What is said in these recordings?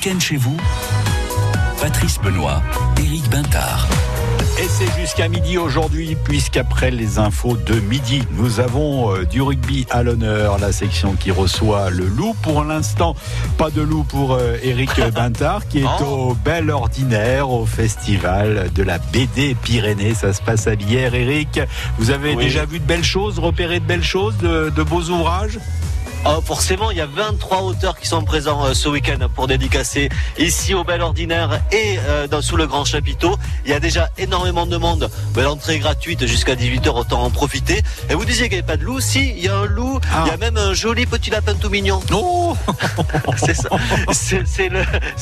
week-end chez vous Patrice Benoît, Éric Bintard. Et c'est jusqu'à midi aujourd'hui, puisqu'après les infos de midi, nous avons euh, du rugby à l'honneur, la section qui reçoit le loup. Pour l'instant, pas de loup pour Eric euh, Bintard, qui est au Bel Ordinaire, au festival de la BD Pyrénées. Ça se passe à Bière. Eric, vous avez déjà vu de belles choses, repéré de belles choses, de beaux ouvrages? Oh, forcément, il y a 23 auteurs qui sont présents euh, ce week-end pour dédicacer ici au Bel Ordinaire et euh, dans, sous le Grand Chapiteau. Il y a déjà énormément de monde. L'entrée est gratuite jusqu'à 18h, autant en profiter. Et vous disiez qu'il n'y avait pas de loup. Si, il y a un loup. Ah. Il y a même un joli petit lapin tout mignon. Oh c'est ça. C'est le,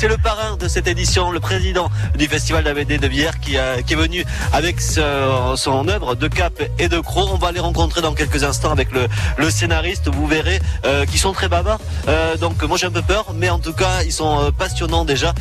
le, parrain de cette édition, le président du Festival d'AVD de Bière qui, qui est venu avec son œuvre de cap et de croc. On va les rencontrer dans quelques instants avec le, le scénariste. Vous verrez euh, qui sont très bavards. Euh, donc moi j'ai un peu peur, mais en tout cas ils sont euh, passionnants déjà.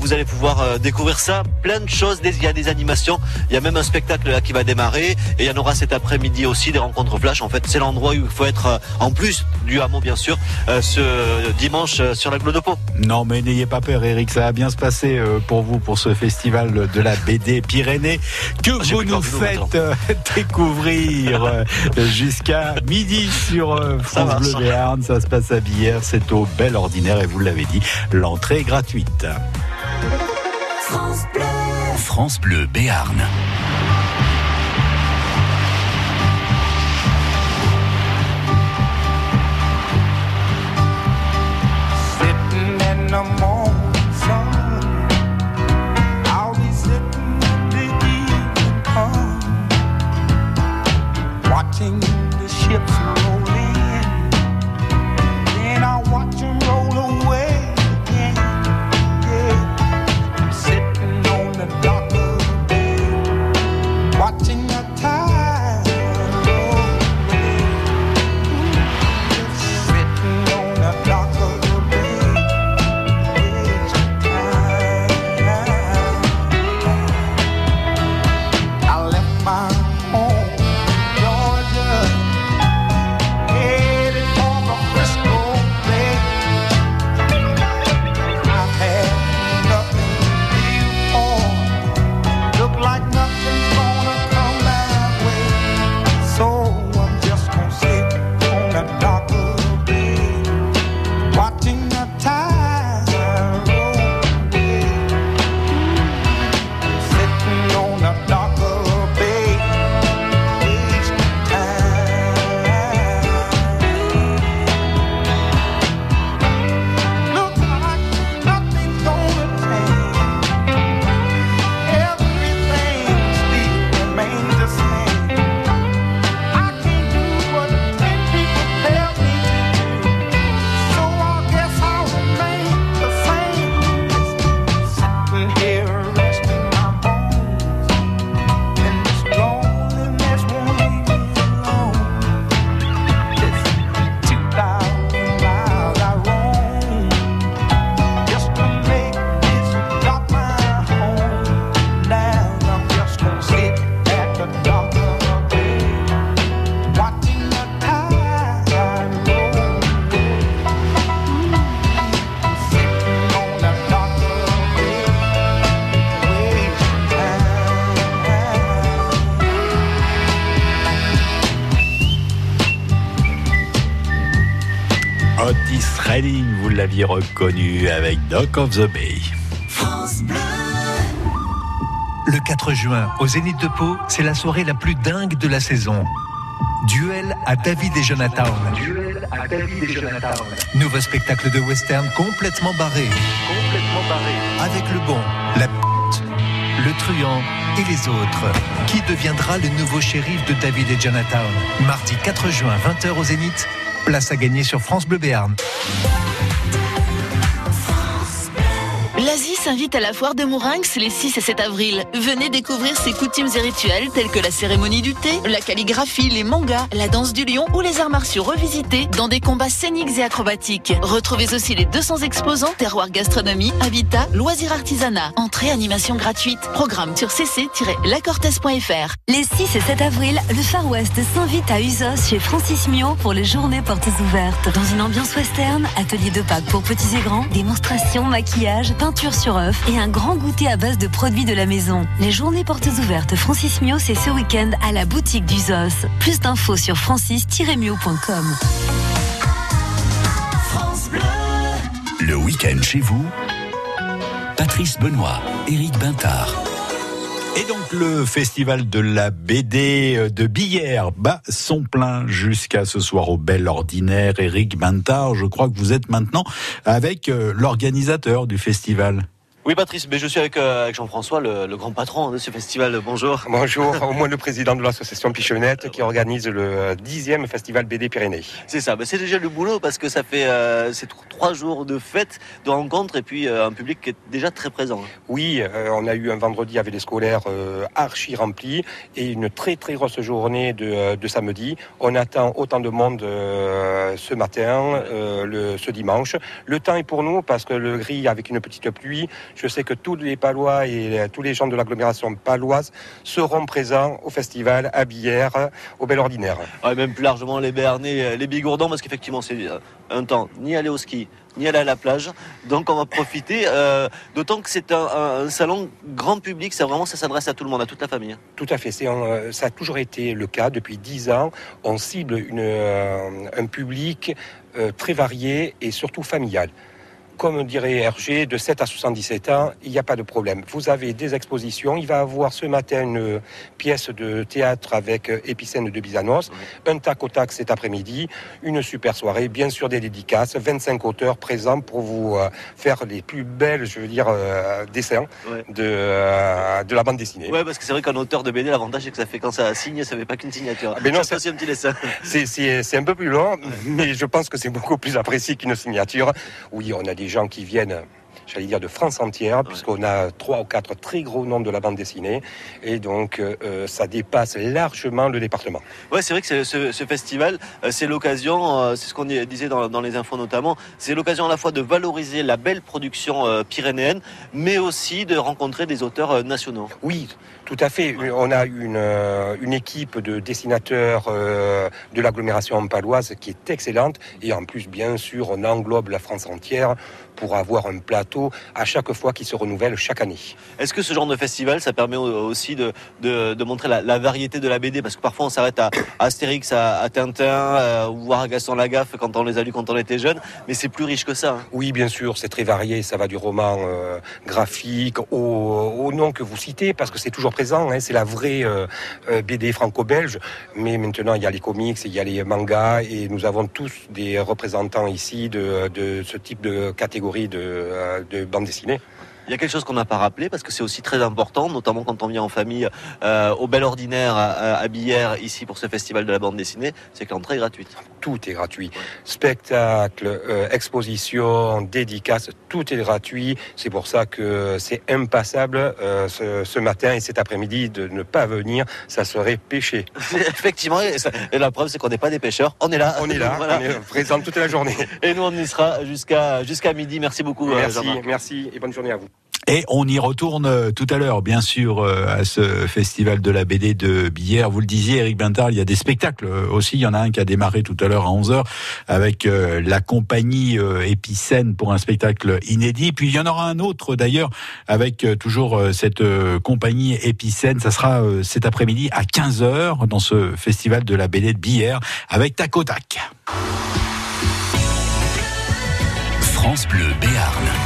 vous allez pouvoir découvrir ça, plein de choses. Il y a des animations, il y a même un spectacle là qui va démarrer, et il y en aura cet après-midi aussi des rencontres flash. En fait, c'est l'endroit où il faut être en plus du hameau bien sûr ce dimanche sur la Glodopo. Non mais n'ayez pas peur Eric, ça va bien se passer pour vous pour ce festival de la BD Pyrénées que ah, vous nous faites découvrir jusqu'à midi sur France Bleu Béarn ça se passe à Bière, c'est au Bel Ordinaire et vous l'avez dit, l'entrée est gratuite. France Bleu, France Bleu Béarn. Reconnu avec Dock of the Bay. Le 4 juin, au Zénith de Pau, c'est la soirée la plus dingue de la saison. Duel à David et Jonathan. Duel à David et Jonathan. Nouveau spectacle de western complètement barré. Complètement barré. Avec le bon, la p***, le truand et les autres. Qui deviendra le nouveau shérif de David et Jonathan? Mardi 4 juin, 20h au Zénith. Place à gagner sur France Bleu Béarn. Oasis invite à la foire de Mourinx les 6 et 7 avril. Venez découvrir ses coutumes et rituels tels que la cérémonie du thé, la calligraphie, les mangas, la danse du lion ou les arts martiaux revisités dans des combats scéniques et acrobatiques. Retrouvez aussi les 200 exposants terroir gastronomie, habitat, loisirs artisanat, entrée animation gratuite. Programme sur cc-lacortez.fr. Les 6 et 7 avril, le Far West s'invite à Usos chez Francis Mio pour les journées portes ouvertes. Dans une ambiance western, atelier de Pâques pour petits et grands, démonstration, maquillage, peinture sur œuf et un grand goûter à base de produits de la maison. Les journées portes ouvertes Francis Mio, c'est ce week-end à la boutique d'Usos. Plus d'infos sur francis-mio.com. Le week-end chez vous, Patrice Benoît, Éric Bintard. Et donc le festival de la BD de Billère bat son plein jusqu'à ce soir au Bel Ordinaire. Éric Bintard, je crois que vous êtes maintenant avec euh, l'organisateur du festival. Oui, Patrice, mais je suis avec, euh, avec Jean-François, le, le grand patron de ce festival. Bonjour. Bonjour, au moins le président de l'association Pichonnette qui organise le dixième festival BD Pyrénées. C'est ça, ben, c'est déjà le boulot parce que ça fait euh, c'est trois jours de fête, de rencontres et puis euh, un public qui est déjà très présent. Oui, euh, on a eu un vendredi avec les scolaires euh, archi remplis et une très très grosse journée de, euh, de samedi. On attend autant de monde euh, ce matin, euh, le, ce dimanche. Le temps est pour nous parce que le gris avec une petite pluie, je sais que tous les Palois et euh, tous les gens de l'agglomération paloise seront présents au festival à Billère, au Bel Ordinaire. Ouais, même plus largement les Bernais, euh, les Bigourdans, parce qu'effectivement c'est euh, un temps ni aller au ski, ni aller à la plage. Donc on va profiter, euh, d'autant que c'est un, salon grand public, ça vraiment ça s'adresse à tout le monde, à toute la famille. Tout à fait. C'est un- ça a toujours été le cas depuis dix ans. On cible une, euh, un public euh, très varié et surtout familial. Comme dirait Hergé, de 7 à 77 ans, il n'y a pas de problème. Vous avez des expositions. Il va avoir ce matin une pièce de théâtre avec Épicène de Bizanos, un tac au tac cet après-midi, une super soirée, bien sûr des dédicaces, 25 auteurs présents pour vous euh, faire les plus belles, je veux dire, euh, dessins Ouais. de, euh, de la bande dessinée. Ouais, parce que c'est vrai qu'un auteur de BD, l'avantage c'est que ça fait quand ça signe, ça fait pas qu'une signature. Mais non, aussi un petit dessin. C'est- C'est c'est un peu plus long, mais je pense que c'est beaucoup plus apprécié qu'une signature. Oui, on a des gens qui viennent, j'allais dire, de France entière, puisqu'on a trois ou quatre très gros noms de la bande dessinée, et donc euh, ça dépasse largement le département. Ouais, c'est vrai que ce, ce festival, euh, c'est l'occasion, euh, c'est ce qu'on disait dans, dans les infos notamment, c'est l'occasion à la fois de valoriser la belle production euh, pyrénéenne, mais aussi de rencontrer des auteurs euh, nationaux. Oui, tout à fait. On a une, euh, une équipe de dessinateurs euh, de l'agglomération paloise qui est excellente, et en plus, bien sûr, on englobe la France entière pour avoir un plateau à chaque fois qui se renouvelle chaque année. Est-ce que ce genre de festival, ça permet au- aussi de, de, de montrer la, la variété de la BD Parce que parfois on s'arrête à, à Astérix, à, à Tintin, euh, ou voir à Gaston Lagaffe quand on les a lus quand on était jeune, mais c'est plus riche que ça. hein. Oui, bien sûr, c'est très varié. Ça va du roman euh, graphique au, au nom que vous citez, parce que c'est toujours hein, c'est la vraie euh, euh, BD franco-belge. Mais maintenant, il y a les comics, il y a les mangas, et nous avons tous des représentants ici de, de ce type de catégorie de, euh, de bande dessinée. Il y a quelque chose qu'on n'a pas rappelé parce que c'est aussi très important, notamment quand on vient en famille euh, au Bel Ordinaire à, à- à Billère, ici pour ce festival de la bande dessinée, c'est que l'entrée est gratuite. Tout est gratuit. Spectacle, euh, exposition, dédicace, tout est gratuit. C'est pour ça que c'est impassable euh, ce, ce matin et cet après-midi de ne pas venir. Ça serait péché. Effectivement, et, ça- et la preuve c'est qu'on n'est pas des pêcheurs, on est là. On est là, Voilà. on est présent toute la journée. Et nous on y sera jusqu'à jusqu'à midi. Merci beaucoup. euh, Merci, merci et bonne journée à vous. Et on y retourne euh, tout à l'heure, bien sûr, euh, à ce festival de la BD de Billère. Vous le disiez, Eric Bintard, il y a des spectacles euh, aussi. Il y en a un qui a démarré tout à l'heure à 11h avec la compagnie Épicène pour un spectacle inédit. Puis il y en aura un autre d'ailleurs avec toujours cette compagnie Épicène. Ça sera cet après-midi à 15h dans ce festival de la BD de Billère avec Tac au Tac. France Bleu Béarn.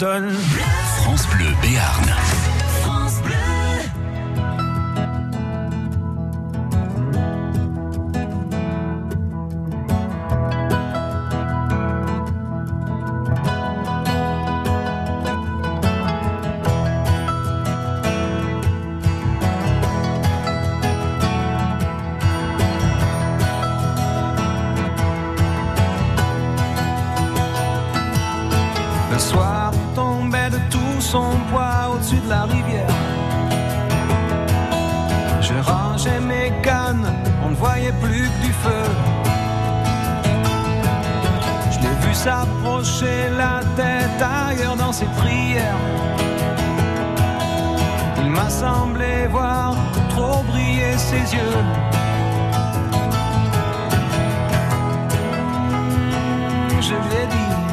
Toi, son poids au-dessus de la rivière. Je rangeais mes cannes, on ne voyait plus que du feu. Je l'ai vu s'approcher la tête ailleurs dans ses prières. Il m'a semblé voir trop briller ses yeux. Je lui ai dit.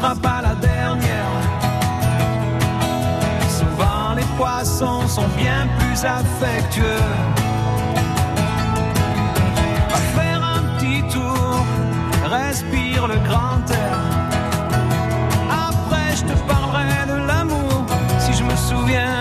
Tu seras pas la dernière. Souvent les poissons sont bien plus affectueux. Va faire un petit tour, respire le grand air. Après, je te parlerai de l'amour si je me souviens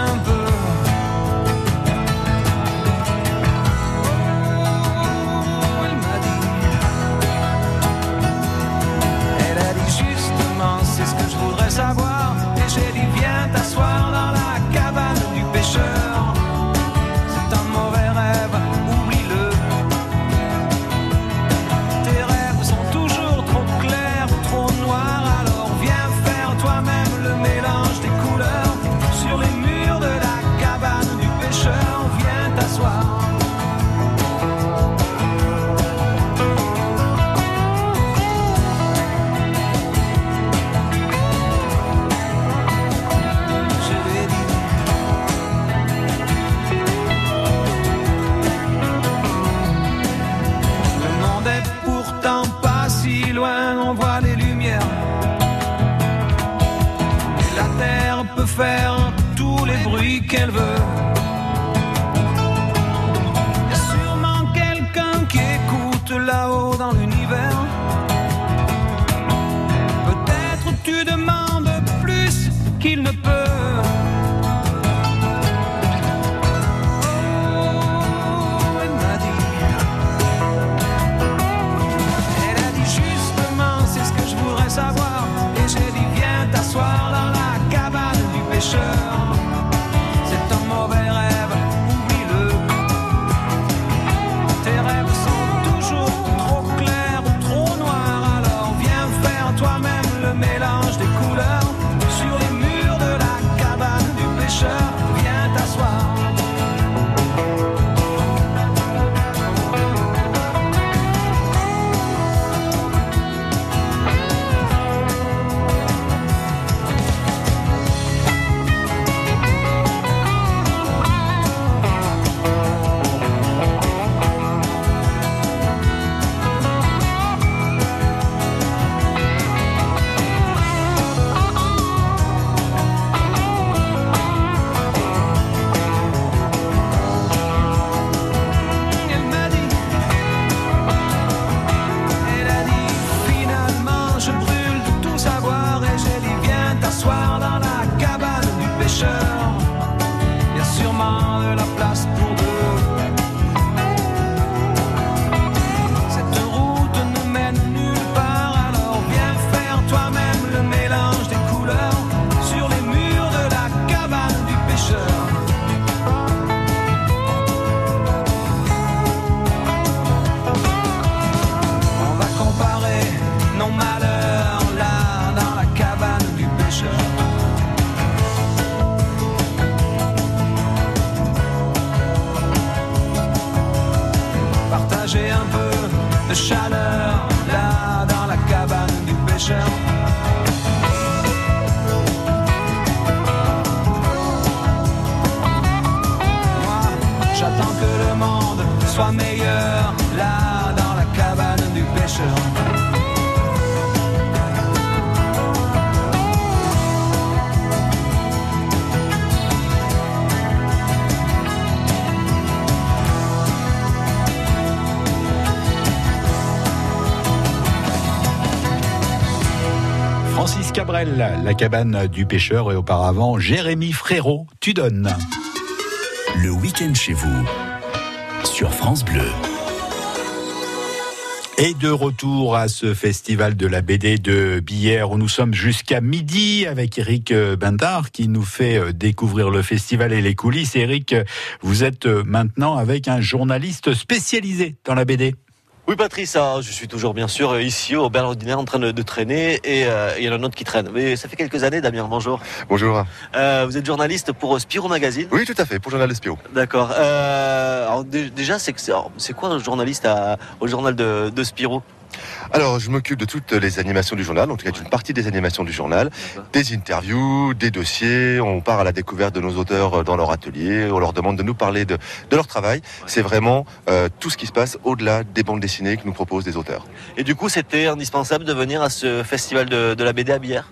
de chaleur là dans la cabane du pêcheur. Moi, j'attends que le monde soit meilleur là dans la cabane du pêcheur. Cabrel, la cabane du pêcheur et auparavant Jérémy Frérot, tu donnes. Le week-end chez vous sur France Bleu. Et de retour à ce festival de la BD de Billère où nous sommes jusqu'à midi avec Eric Bindard qui nous fait découvrir le festival et les coulisses. Eric, vous êtes maintenant avec un journaliste spécialisé dans la BD. Oui, Patrice, ah, je suis toujours bien sûr ici au Ordinaire en train de, de traîner et euh, il y en a un autre qui traîne. Mais ça fait quelques années, Damien, bonjour. Bonjour. Euh, vous êtes journaliste pour Spiro Magazine Oui, tout à fait, pour le journal de Spiro. D'accord. Euh, déjà, c'est quoi un journaliste à- au journal de, de Spiro Alors, je m'occupe de toutes les animations du journal, en tout cas d'une partie des animations du journal, des interviews, des dossiers, on part à la découverte de nos auteurs dans leur atelier, on leur demande de nous parler de, de leur travail. C'est vraiment euh, tout ce qui se passe au-delà des bandes dessinées que nous proposent des auteurs. Et du coup, c'était indispensable de venir à ce festival de, de la BD à Billère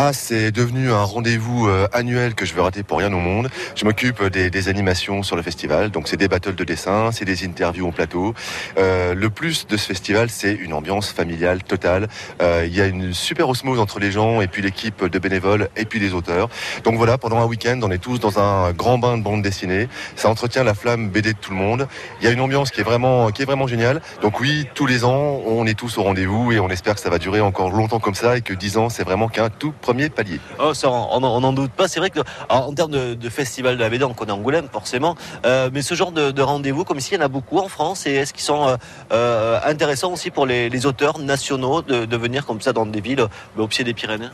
Ah, c'est devenu un rendez-vous euh, annuel que je veux rater pour rien au monde. Je m'occupe des, des animations sur le festival, donc c'est des battles de dessin, c'est des interviews en plateau. Euh, le plus de ce festival, c'est une ambiance familiale totale. Euh, Il y a une super osmose entre les gens et puis l'équipe de bénévoles et puis les auteurs. Donc voilà, pendant un week-end, on est tous dans un grand bain de bande dessinée. Ça entretient la flamme BD de tout le monde. Il y a une ambiance qui est vraiment, qui est vraiment géniale. Donc oui, tous les ans, on est tous au rendez-vous et on espère que ça va durer encore longtemps comme ça et que 10 ans, c'est vraiment qu'un tout premier palier. Oh, ça, on n'en doute pas. C'est vrai que alors, en termes de, de festival de la BD, on connaît Angoulême forcément, Euh, mais ce genre de, de rendez-vous, comme ici, il y en a beaucoup en France. Et est-ce qu'ils sont euh, euh, intéressants aussi pour les, les auteurs nationaux de, de venir comme ça dans des villes euh, au pied des Pyrénées?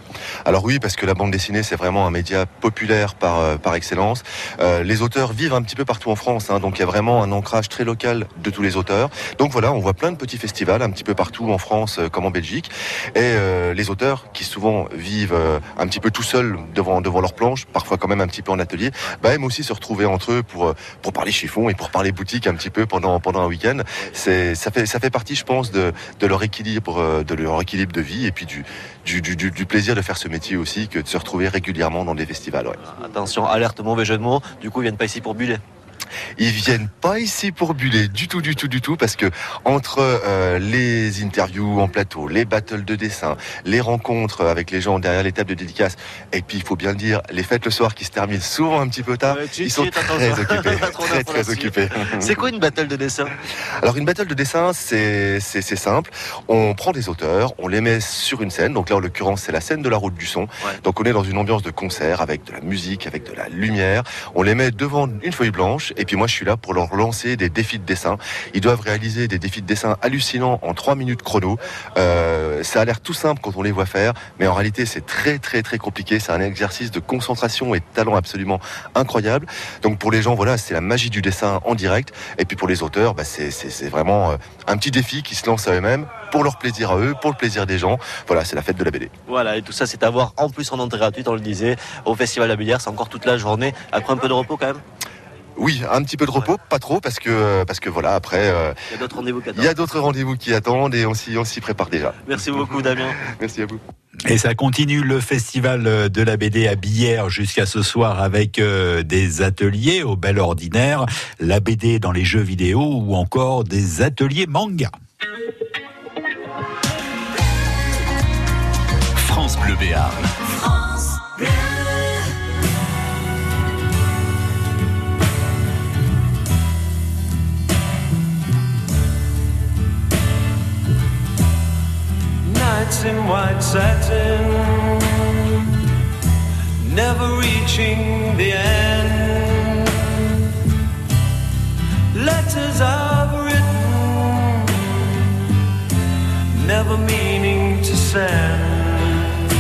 Alors oui, parce que la bande dessinée, c'est vraiment un média populaire par, euh, par excellence. Euh, les auteurs vivent un petit peu partout en France, hein, donc il y a vraiment un ancrage très local de tous les auteurs. Donc voilà, on voit plein de petits festivals un petit peu partout en France comme en Belgique. Et les auteurs, qui souvent vivent euh, un petit peu tout seuls devant, devant leur planche, parfois quand même un petit peu en atelier, bah, aiment aussi se retrouver entre eux pour, euh, pour parler chiffon et pour parler boutique un petit peu pendant, pendant un week-end. Ça, fait, ça fait partie, je pense, de, de leur équilibre, euh, de leur équilibre de vie et puis du, du, plaisir de faire ce métier aussi que de se retrouver régulièrement dans des festivals. Attention, alerte, mauvais jeu de mots. Du coup, ils viennent pas ici pour buller. Ils viennent pas ici pour buller du tout, du tout, du tout, parce que entre euh, les interviews en plateau, les battles de dessin, les rencontres avec les gens derrière les tables de dédicace, et puis il faut bien le dire, les fêtes le soir qui se terminent souvent un petit peu tard, tu- ils sont tu- très occupés, très occupés. C'est quoi une battle de dessin? Alors une battle de dessin, c'est simple. On prend des auteurs, on les met sur une scène. Donc là, en l'occurrence, c'est la scène de la route du son. Donc on est dans une ambiance de concert avec de la musique, avec de la lumière. On les met devant une feuille blanche. Et puis moi, je suis là pour leur lancer des défis de dessin. Ils doivent réaliser des défis de dessin hallucinants en trois minutes chrono. Euh, ça a l'air tout simple quand on les voit faire, mais en réalité, c'est très très très compliqué. C'est un exercice de concentration et de talent absolument incroyable. Donc pour les gens, voilà, c'est la magie du dessin en direct. Et puis pour les auteurs, bah, c'est- vraiment euh, un petit défi qui se lance à eux-mêmes pour leur plaisir à eux, pour le plaisir des gens. Voilà, c'est la fête de la BD. Voilà, et tout ça, c'est à voir en plus en entrée gratuite, on le disait, au Festival de la. C'est encore toute la journée. Après un peu de repos quand même? Oui, un petit peu de repos, pas trop, parce que parce que voilà, après, euh, Il y a d'autres rendez-vous qui il y a d'autres rendez-vous qui attendent et on s'y prépare déjà. Merci beaucoup, Damien. Merci à vous. Et ça continue le festival de la BD à Billère jusqu'à ce soir avec euh, des ateliers au bel ordinaire, la BD dans les jeux vidéo ou encore des ateliers manga. France Bleu Béarn. Nights in white satin, never reaching the end. Letters I've written, never meaning to send.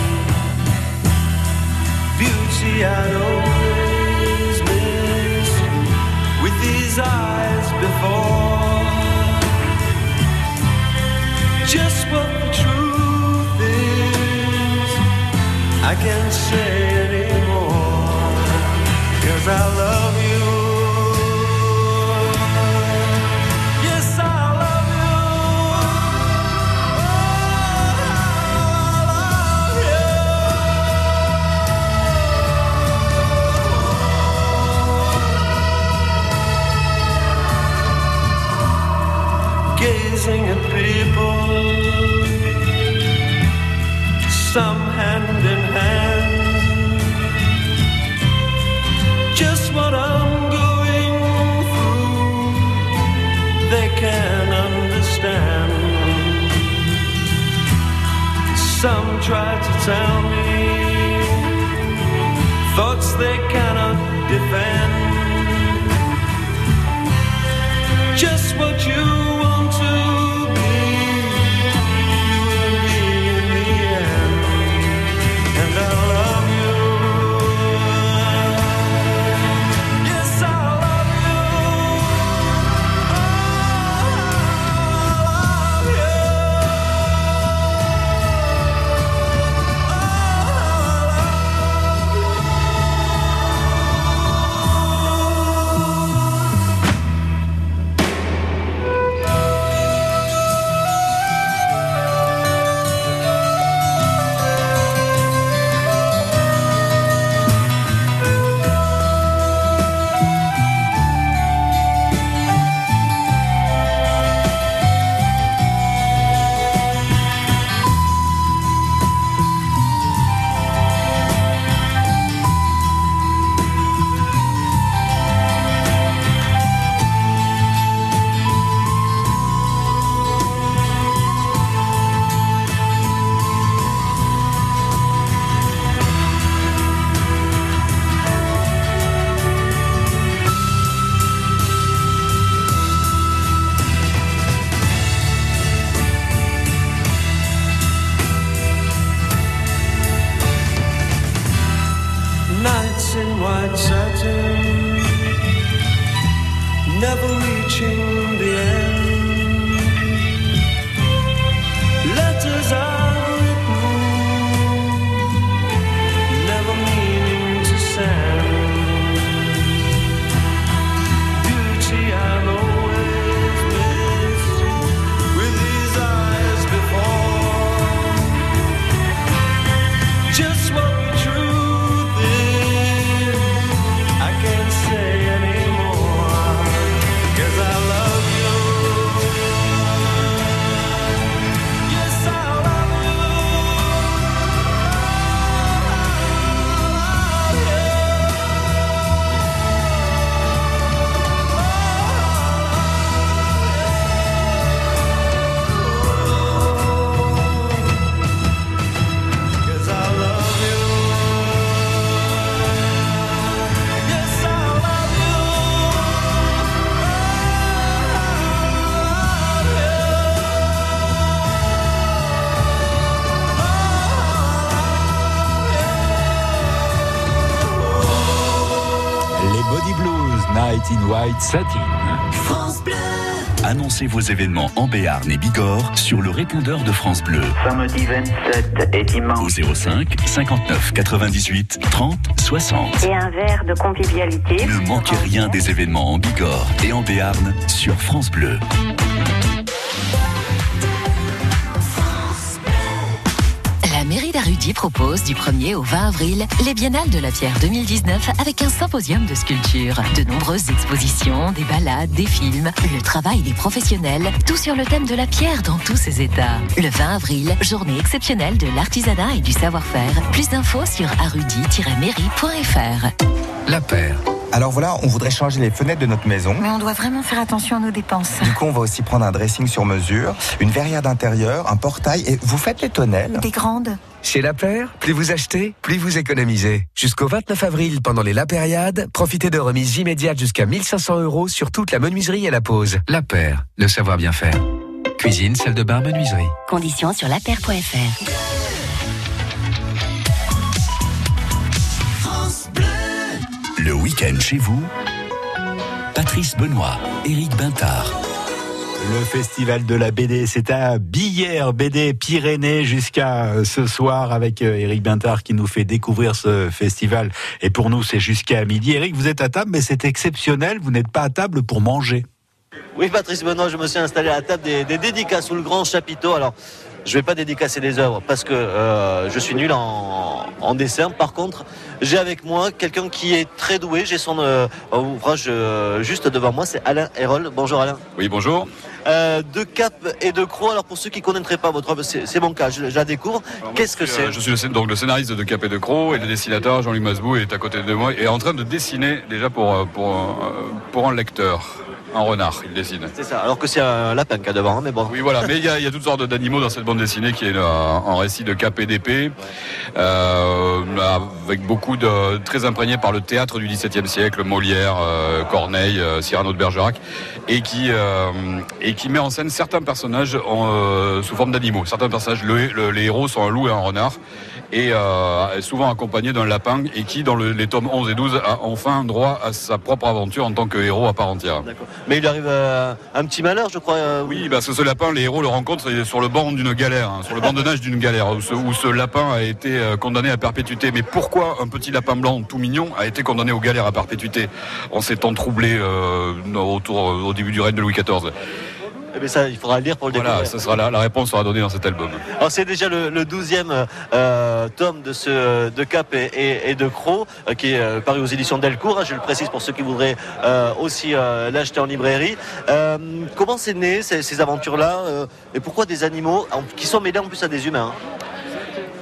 Beauty I'd always missed with these eyes before. I can't say anymore. Cause I love you. Yes, I love you Oh, I love you. Gazing at people Some try to tell me thoughts they cannot defend. Just what you White Satin. France Bleu. Annoncez vos événements en Béarn et Bigorre sur le répondeur de France Bleu. Samedi 27 et Au dimanche. 05 59 98 30 60. Et un verre de convivialité. Ne manquez rien des événements en Bigorre et en Béarn sur France Bleu. Propose du 1er au 20 avril les Biennales de la Pierre 2019 avec un symposium de sculpture, de nombreuses expositions, des balades, des films, le travail des professionnels, tout sur le thème de la pierre dans tous ses états. Le 20 avril, journée exceptionnelle de l'artisanat et du savoir-faire. Plus d'infos sur arudy-mairie.fr. La paire. Alors voilà, on voudrait changer les fenêtres de notre maison. Mais on doit vraiment faire attention à nos dépenses. Du coup, on va aussi prendre un dressing sur mesure, une verrière d'intérieur, un portail et vous faites les tonnelles. Des grandes. Chez La Paire, plus vous achetez, plus vous économisez. Jusqu'au 29 avril, pendant les La Périade, profitez de remises immédiates jusqu'à 1500 euros sur toute la menuiserie et la pose. La Paire, le savoir bien faire. Cuisine, salle de bain, menuiserie. Conditions sur lapaire.fr. Le week-end chez vous, Patrice Benoît, Éric Bintard. Le festival de la BD, c'est à Billère, BD Pyrénées jusqu'à euh, ce soir avec Eric euh, Bintard qui nous fait découvrir ce festival. Et pour nous, c'est jusqu'à midi. Eric, vous êtes à table, mais c'est exceptionnel. Vous n'êtes pas à table pour manger. Oui, Patrice Benoît, je me suis installé à la table des, des dédicaces sous le grand chapiteau. Alors, je vais pas dédicacer des œuvres parce que euh, je suis nul en, en, dessin. Par contre, j'ai avec moi quelqu'un qui est très doué. J'ai son euh, ouvrage euh, juste devant moi, c'est Alain Hérol. Bonjour Alain. Oui, bonjour. De Cap et de Croix. Alors pour ceux qui ne connaîtraient pas votre œuvre, c'est mon cas, je, je la découvre. Qu'est-ce que c'est Je suis le, donc le scénariste de Cap et de Croix et le dessinateur Jean-Louis Masbou est à côté de moi et est en train de dessiner déjà pour, pour, pour un lecteur. Un renard, il dessine. C'est ça, alors que c'est un lapin qu'il y a devant, mais bon. Oui, voilà, mais il y, a, il y a toutes sortes d'animaux dans cette bande dessinée qui est un, récit de cap et d'épée, euh, avec beaucoup de. très imprégné par le théâtre du XVIIe siècle, Molière, euh, Corneille, euh, Cyrano de Bergerac, et qui, euh, et qui met en scène certains personnages en, euh, sous forme d'animaux. Certains personnages, le, le, les héros sont un loup et un renard, et euh, souvent accompagné d'un lapin, et qui, dans le, les tomes 11 et 12, a enfin droit à sa propre aventure en tant que héros à part entière. Mais il arrive un petit malheur, je crois. Euh, oui, parce que ce lapin, les héros le rencontrent sur le banc d'une galère, hein, sur le banc de nage d'une galère, où ce, où ce, lapin a été euh, condamné à perpétuité. Mais pourquoi un petit lapin blanc tout mignon a été condamné aux galères à perpétuité en s'étant troublé euh, autour, au début du règne de Louis XIV eh bien ça, il faudra le lire pour le voilà, découvrir. ça sera la, la, réponse sera donnée dans cet album. Alors c'est déjà le, le 12e euh, tome de ce de Cap et, et, et de Croc euh, qui est euh, paru aux éditions Delcourt. Hein, je le précise pour ceux qui voudraient aussi l'acheter en librairie. Comment c'est né ces, ces aventures-là et pourquoi des animaux qui sont mêlés en plus à des humains hein?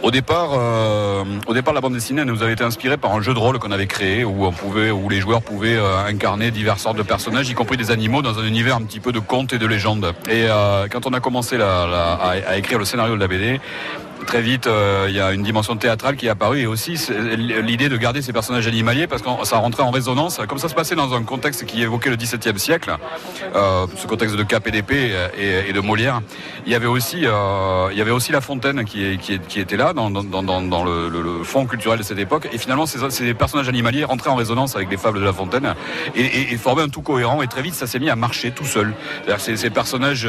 Au départ, euh, au départ, la bande dessinée nous avait été inspirée par un jeu de rôle qu'on avait créé où on pouvait, où les joueurs pouvaient euh, incarner diverses sortes de personnages, y compris des animaux, dans un univers un petit peu de contes et de légendes. Et euh, quand on a commencé à, à, écrire le scénario de la BD, très vite, euh, il y a une dimension théâtrale qui est apparue et aussi l'idée de garder ces personnages animaliers parce que ça rentrait en résonance, comme ça se passait dans un contexte qui évoquait le XVIIe siècle, euh, ce contexte de Cap et de Molière. Il y avait aussi, euh, il y avait aussi La Fontaine qui, était là dans, le, fond culturel de cette époque. Et finalement, ces, personnages animaliers rentraient en résonance avec les fables de La Fontaine et, formaient un tout cohérent. Et très vite, ça s'est mis à marcher tout seul. Ces, ces personnages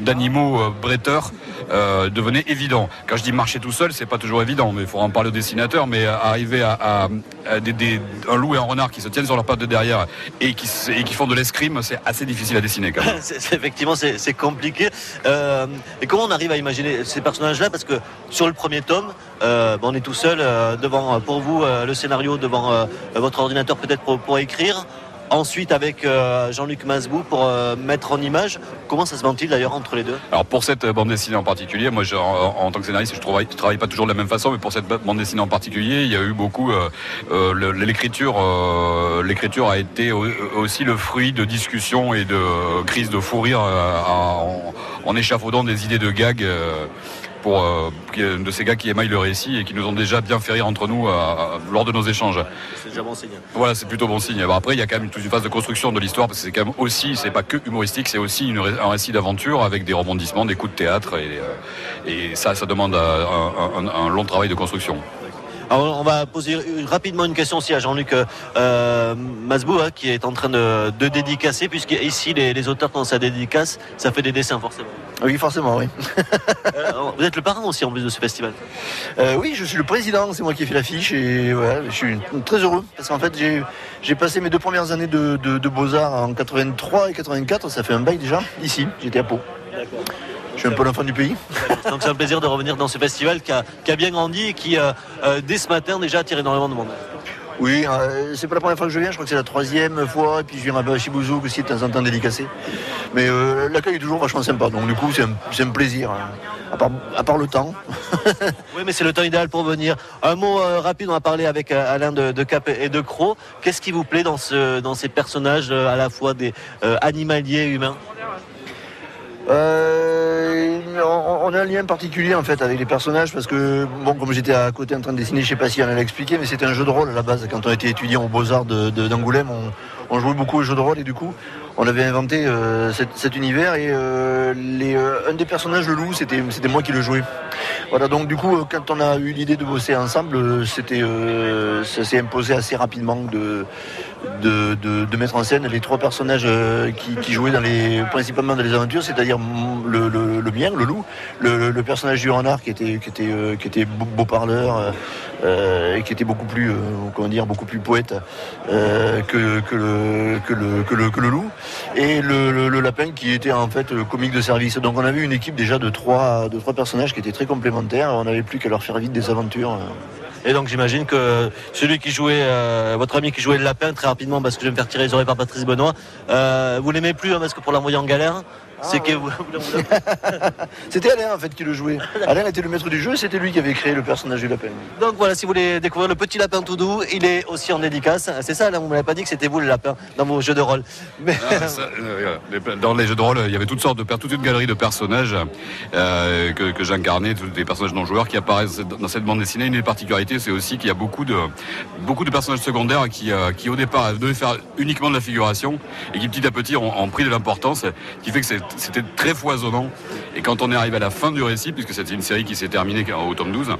d'animaux bretteurs euh, devenait évident. Quand je dis marcher tout seul, c'est pas toujours évident, mais il faut en parler au dessinateur. Mais arriver à, un loup et un renard qui se tiennent sur leurs pattes de derrière et qui, font de l'escrime, c'est assez difficile à dessiner effectivement, c'est, compliqué. Euh, et comment on arrive à imaginer ces personnages-là? Parce que sur le premier tome, euh, on est tout seul devant, pour vous, le scénario devant votre ordinateur peut-être pour écrire ensuite avec euh, Jean-Luc Masbou pour euh, mettre en image. Comment ça se ventile d'ailleurs entre les deux? Alors pour cette bande dessinée en particulier, moi en, tant que scénariste, je ne travaille, pas toujours de la même façon, mais pour cette bande dessinée en particulier, il y a eu beaucoup. Euh, l'écriture, l'écriture a été aussi le fruit de discussions et de crises de fou rire en, échafaudant des idées de gags pour euh, de ces gars qui émaillent le récit et qui nous ont déjà bien fait rire entre nous euh, lors de nos échanges. C'est déjà bon signe. Voilà, c'est plutôt bon signe. Alors après, il y a quand même toute une phase de construction de l'histoire parce que c'est quand même aussi, c'est pas que humoristique, c'est aussi une, un récit d'aventure avec des rebondissements, des coups de théâtre et, euh, et ça, ça demande un, un, un long travail de construction. Alors, on va poser rapidement une question aussi à Jean-Luc euh, Masbou, hein, qui est en train de, de dédicacer, puisque ici, les, les, auteurs, quand ça dédicace, ça fait des dessins, forcément. Oui, forcément, oui. euh, vous êtes le parrain aussi, en plus de ce festival euh, Oui, je suis le président, c'est moi qui ai fait l'affiche, et voilà, je suis très heureux, parce qu'en fait, j'ai passé mes deux premières années de, de, de Beaux-Arts en 83 et 84, ça fait un bail déjà, ici, j'étais à Pau. D'accord. Je suis un peu l'enfant du pays. Donc c'est un plaisir de revenir dans ce festival qui a, qui a bien grandi et qui, euh, euh, dès ce matin, déjà attire énormément de monde. Oui, euh, c'est pas la première fois que je viens, je crois que c'est la troisième fois, et puis je viens à Chibouzou aussi de temps en temps dédicacé. Mais euh, l'accueil est toujours vachement sympa, donc du coup c'est un, un, plaisir, hein. à, part, à, part, le temps. oui, mais c'est le temps idéal pour venir. Un mot euh, rapide, on va parler avec Alain de, de Cap et de Croc. Qu'est-ce qui vous plaît dans, ce, dans ces personnages à la fois des animaliers et humains? Euh, on, a un lien particulier en fait avec les personnages parce que bon comme j'étais à côté en train de dessiner, je sais pas si on allait expliquer, mais c'était un jeu de rôle à la base. Quand on était étudiant aux Beaux Arts d'Angoulême, de, on, jouait beaucoup au jeu de rôle et du coup on avait inventé euh, cet, univers et euh, un des personnages le loup c'était moi qui le jouais. Voilà, donc du coup, quand on a eu l'idée de bosser ensemble, ça s'est imposé assez rapidement de, de, de- mettre en scène les trois personnages euh, qui, jouaient dans les, principalement dans les aventures, c'est-à-dire mm, le, le, mien, le loup, le, personnage du renard qui était, qui était, euh, qui était beau, parleur euh, et qui était beaucoup plus, euh, comment dire, beaucoup plus poète que, que, le, que, le, que, le, loup, et le, lapin qui était en fait comique de service. Donc on avait une équipe déjà de trois, de trois personnages qui étaient très complémentaires. On n'avait plus qu'à leur faire vite des aventures. Et donc j'imagine que celui qui jouait, euh, votre ami qui jouait le lapin très rapidement, parce que je vais me faire tirer les oreilles par Patrice Benoît, euh, vous l'aimez plus hein, parce que pour l'envoyer en galère, c'est que vous, C'était Alain en fait qui le jouait. Alain était le maître du jeu, c'était lui qui avait créé le personnage du lapin. Donc voilà, si vous voulez découvrir le petit lapin tout doux, il est aussi en dédicace. C'est ça, là, vous m'avez pas dit que c'était vous le lapin dans vos jeux de rôle. Mais... Ah, ça, euh, dans les jeux de rôle, il y avait toutes sortes de toute une galerie de personnages euh, que, que j'incarnais, tous des personnages non joueurs qui apparaissent dans cette bande dessinée. Une des particularités, c'est aussi qu'il y a beaucoup de beaucoup de personnages secondaires qui, euh, qui au départ devaient faire uniquement de la figuration et qui petit à petit ont, ont pris de l'importance, qui fait que c'est- c'était très foisonnant. Et quand on est arrivé à la fin du récit, puisque c'était une série qui s'est terminée au tome 12,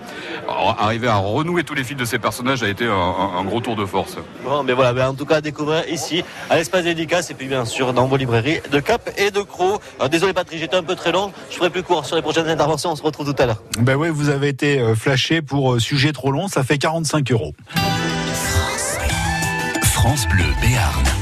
alors, arriver à renouer tous les fils de ces personnages a été un, gros tour de force. Bon, mais voilà, ben, en tout cas, à découvrir ici, à l'espace dédicace, et puis bien sûr dans vos librairies de Cap et de Croc. Euh, désolé Patrick, j'étais un peu très long, je ferai plus court sur les prochaines interventions, on se retrouve tout à l'heure. Ben ouais, vous avez été euh, flashé pour euh, sujet trop long, ça fait 45 euros. France Bleu Béarn.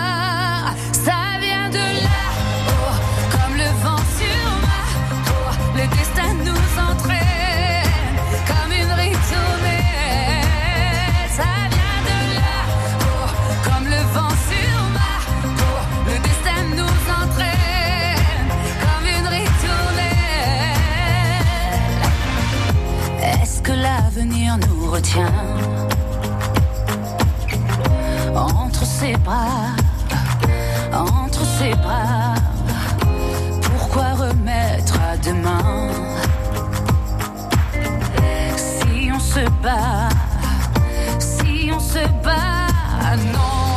l'avenir nous retient entre ses bras, entre ses bras? Pourquoi remettre à demain? Si on se bat, si on se bat, non,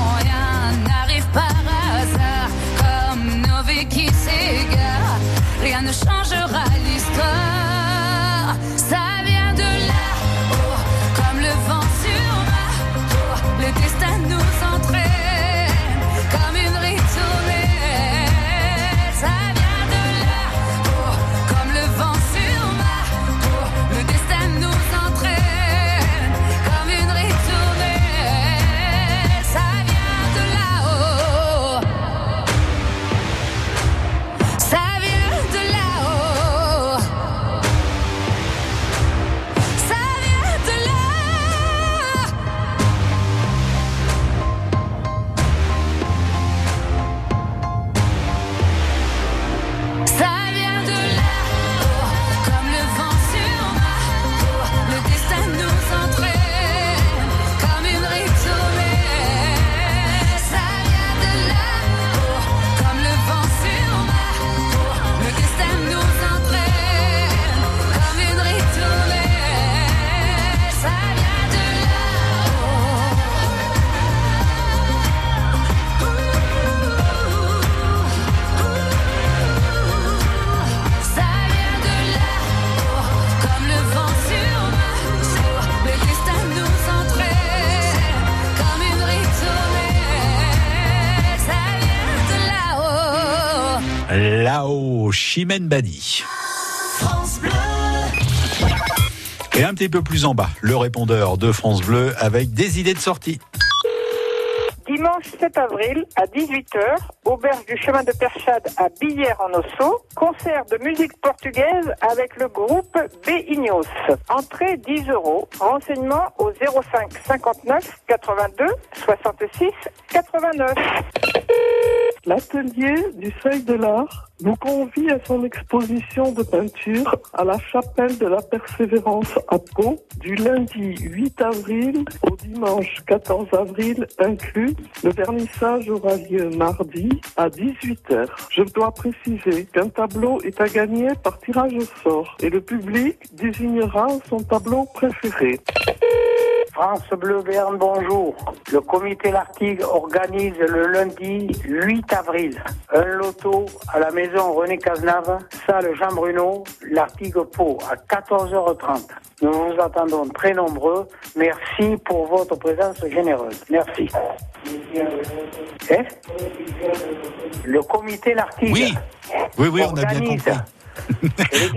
là-haut. Là-haut, Chimène Badi. Et un petit peu plus en bas, le répondeur de France Bleu avec des idées de sortie. Dimanche 7 avril à 18h, auberge du chemin de Perchade à Billère en Osso, concert de musique portugaise avec le groupe B Ignos. Entrée 10 euros. Renseignements au 05 59 82 66 89. L'atelier du Seuil de l'Art vous convie à son exposition de peinture à la chapelle de la Persévérance à Pau du lundi 8 avril au dimanche 14 avril inclus. Le vernissage aura lieu mardi à 18h. Je dois préciser qu'un tableau est à gagner par tirage au sort et le public désignera son tableau préféré. France Bleu Berne, bonjour. Le comité Lartigue organise le lundi 8 avril un loto à la maison René Cazenave, salle Jean Bruno, Lartigue Pau, à 14h30. Nous vous attendons très nombreux. Merci pour votre présence généreuse. Merci. Hein? Le comité Lartigue. Oui, oui, oui, on a bien compris.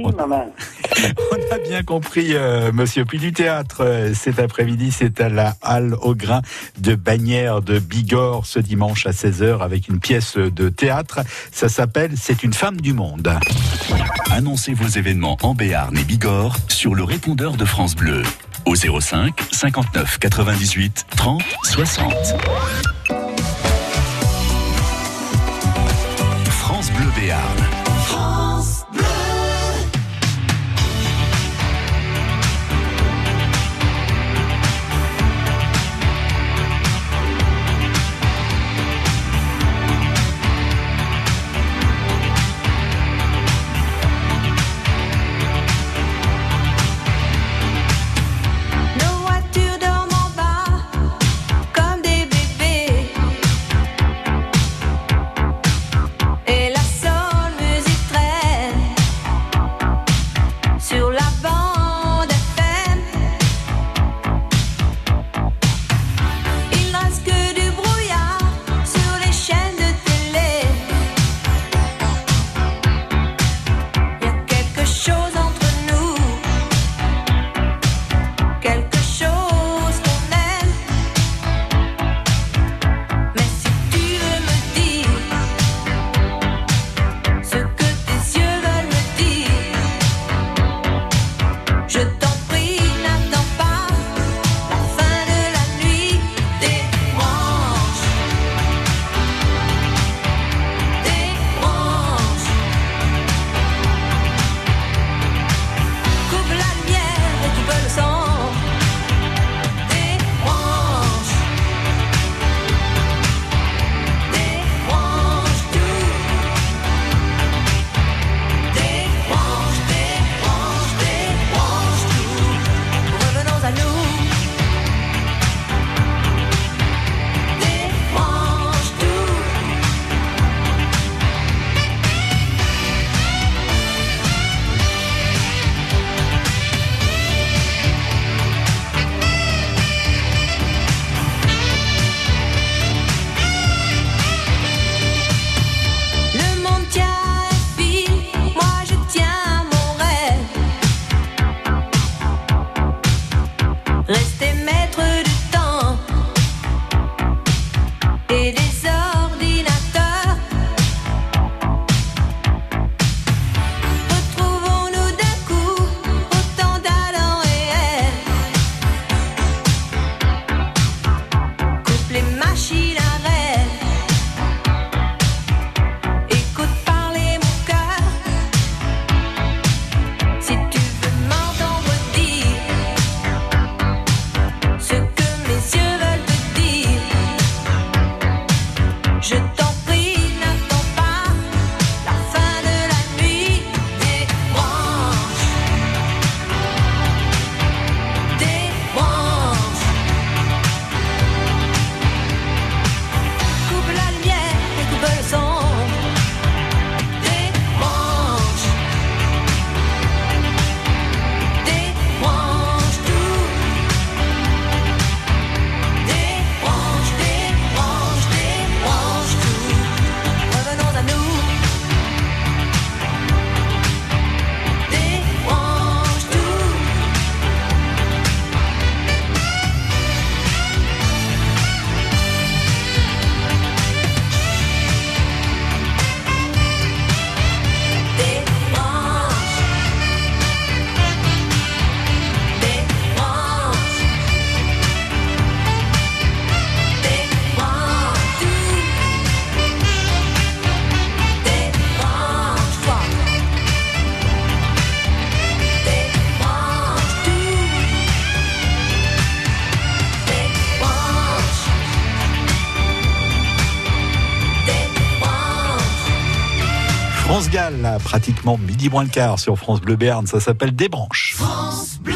On a bien compris, euh, monsieur. Puis du théâtre, euh, cet après-midi, c'est à la Halle au Grain de Bagnères de Bigorre ce dimanche à 16h avec une pièce de théâtre. Ça s'appelle C'est une femme du monde. Annoncez vos événements en Béarn et Bigorre sur le répondeur de France Bleu au 05 59 98 30 60. France Bleu Béarn. Pratiquement midi moins le quart sur France Bleu Béarn. Ça s'appelle Des branches. France Bleu.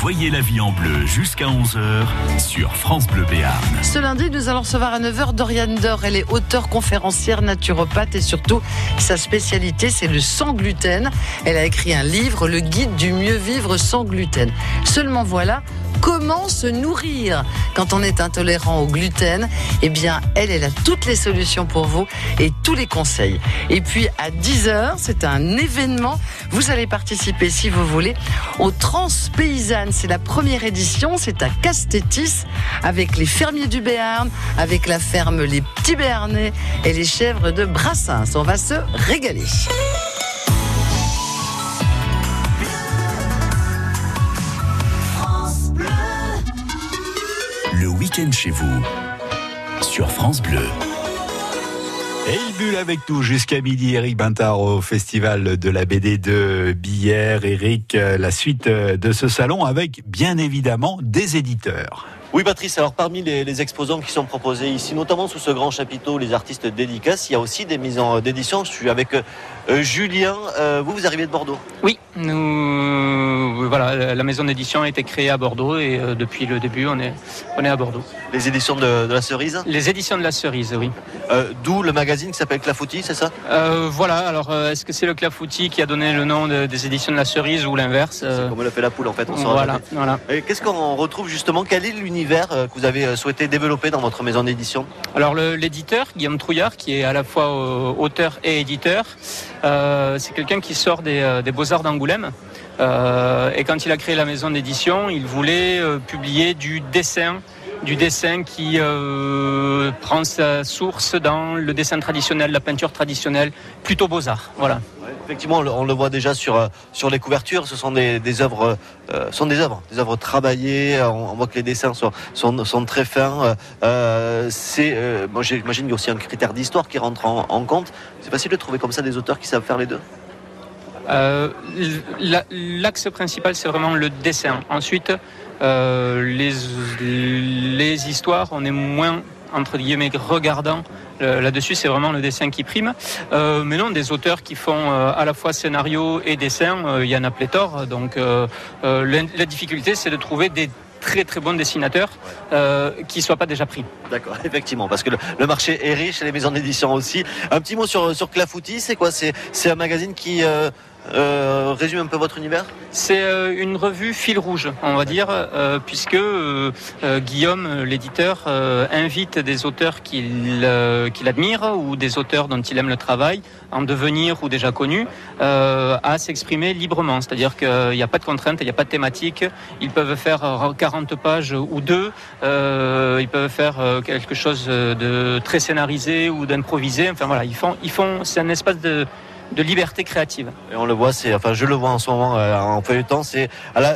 Voyez la vie en bleu jusqu'à 11h sur France Bleu Béarn. Ce lundi, nous allons recevoir à 9h Doriane Dor. Elle est auteure, conférencière, naturopathe et surtout, sa spécialité, c'est le sans gluten. Elle a écrit un livre, Le guide du mieux vivre sans gluten. Seulement voilà, comment se nourrir quand on est intolérant au gluten Eh bien, elle, elle a toutes les solutions pour vous et tous les conseils. Et puis, à 10h, c'est un événement. Vous allez participer, si vous voulez, au Transpaysanne. C'est la première édition. C'est à Castétis avec les fermiers du Béarn, avec la ferme Les Petits Béarnais et les chèvres de Brassens. On va se régaler. Week-end chez vous sur France Bleu. Et il bulle avec nous jusqu'à midi, Eric Bintard au Festival de la BD de Billère. Eric, euh, la suite euh, de ce salon avec bien évidemment des éditeurs. Oui, Patrice, alors parmi les, les, exposants qui sont proposés ici, notamment sous ce grand chapiteau, les artistes dédicaces, il y a aussi des mises en d'édition. Je suis avec euh, Julien. Euh, vous, vous arrivez de Bordeaux Oui, nous, voilà, la maison d'édition a été créée à Bordeaux et euh, depuis le début, on est, on est à Bordeaux. Les éditions de, de la Cerise Les éditions de la Cerise, oui. Euh, D'où le magazine qui s'appelle Clafoutis, c'est ça Voilà, alors est-ce que c'est le Clafoutis qui a donné le nom de, des éditions de la Cerise ou l'inverse C'est comme le fait la poule en fait, on Voilà, voilà. Qu'est-ce qu'on retrouve justement? Quel est l'univers que vous avez souhaité développer dans votre maison d'édition? Alors l'éditeur, Guillaume Trouillard, qui est à la fois auteur et éditeur, euh, c'est quelqu'un qui sort des, euh, Beaux-Arts d'Angoulême. Euh, et quand il a créé la maison d'édition, il voulait publier du dessin du dessin qui euh, prend sa source dans le dessin traditionnel, la peinture traditionnelle, plutôt beaux-arts. Voilà. Ouais, effectivement, on le, voit déjà sur, sur les couvertures. Ce sont des, des œuvres, euh, sont des œuvres, des œuvres travaillées. On, on, voit que les dessins sont, sont, sont très fins. Euh, c'est, moi, j'imagine qu'il y a aussi un critère d'histoire qui rentre en, en compte. C'est facile de trouver comme ça des auteurs qui savent faire les deux? Euh, L'axe principal, c'est vraiment le dessin. Ensuite, euh, les, les histoires, on est moins entre guillemets regardant là-dessus, c'est vraiment le dessin qui prime. Euh, mais non, des auteurs qui font euh, à la fois scénario et dessin, il y en a pléthore. Donc euh, la, difficulté, c'est de trouver des très très bons dessinateurs euh, qui ne soient pas déjà pris. D'accord, effectivement, parce que le, marché est riche les maisons d'édition aussi. Un petit mot sur, sur Clafoutis, c'est quoi? C'est un magazine qui euh, euh, résume un peu votre univers C'est euh, une revue fil rouge, on va dire, euh, puisque Guillaume, l'éditeur, invite des auteurs qu'il qu'il admire ou des auteurs dont il aime le travail, en devenir ou déjà connus, à s'exprimer librement. C'est-à-dire qu'il n'y a pas de contraintes, il n'y a pas de thématique. Ils peuvent faire 40 pages ou deux, ils peuvent faire quelque chose de très scénarisé ou d'improvisé. Enfin voilà, ils font, ils font, c'est un espace de de liberté créative. Et on le voit, c'est, enfin, je le vois en ce moment euh, en feuilletant, c'est,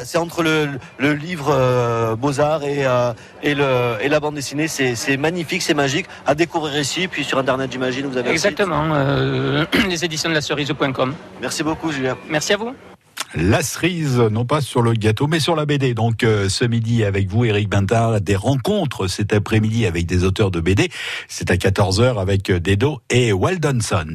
c'est entre le, le livre euh, Beaux-Arts et, euh, et, le, et la bande dessinée. C'est, magnifique, c'est magique. À découvrir ici, puis sur Internet, j'imagine, vous avez Exactement, euh, les éditions de la cerise.com. Merci beaucoup, Julien. Merci à vous. La cerise, non pas sur le gâteau, mais sur la BD. Donc euh, ce midi avec vous, Eric Bintard, des rencontres cet après-midi avec des auteurs de BD. C'est à 14h avec Dedo et Waldonson.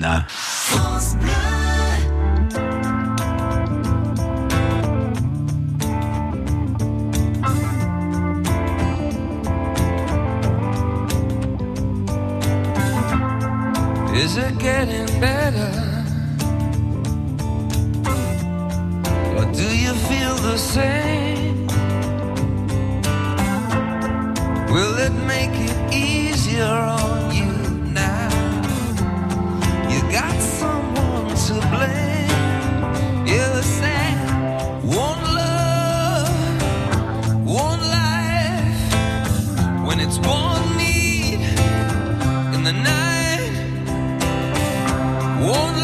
Is it getting better? Feel? Will it make it easier on you now? You got someone to blame. You're sad. One love, one life. When it's one need in the night. One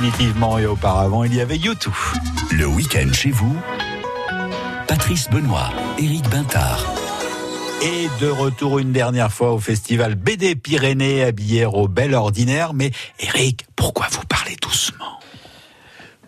définitivement et auparavant il y avait YouTube. Le week-end chez vous, Patrice Benoît, Éric Bintard. Et de retour une dernière fois au festival BD Pyrénées à Billère au Bel Ordinaire. Mais Eric, pourquoi vous parlez doucement?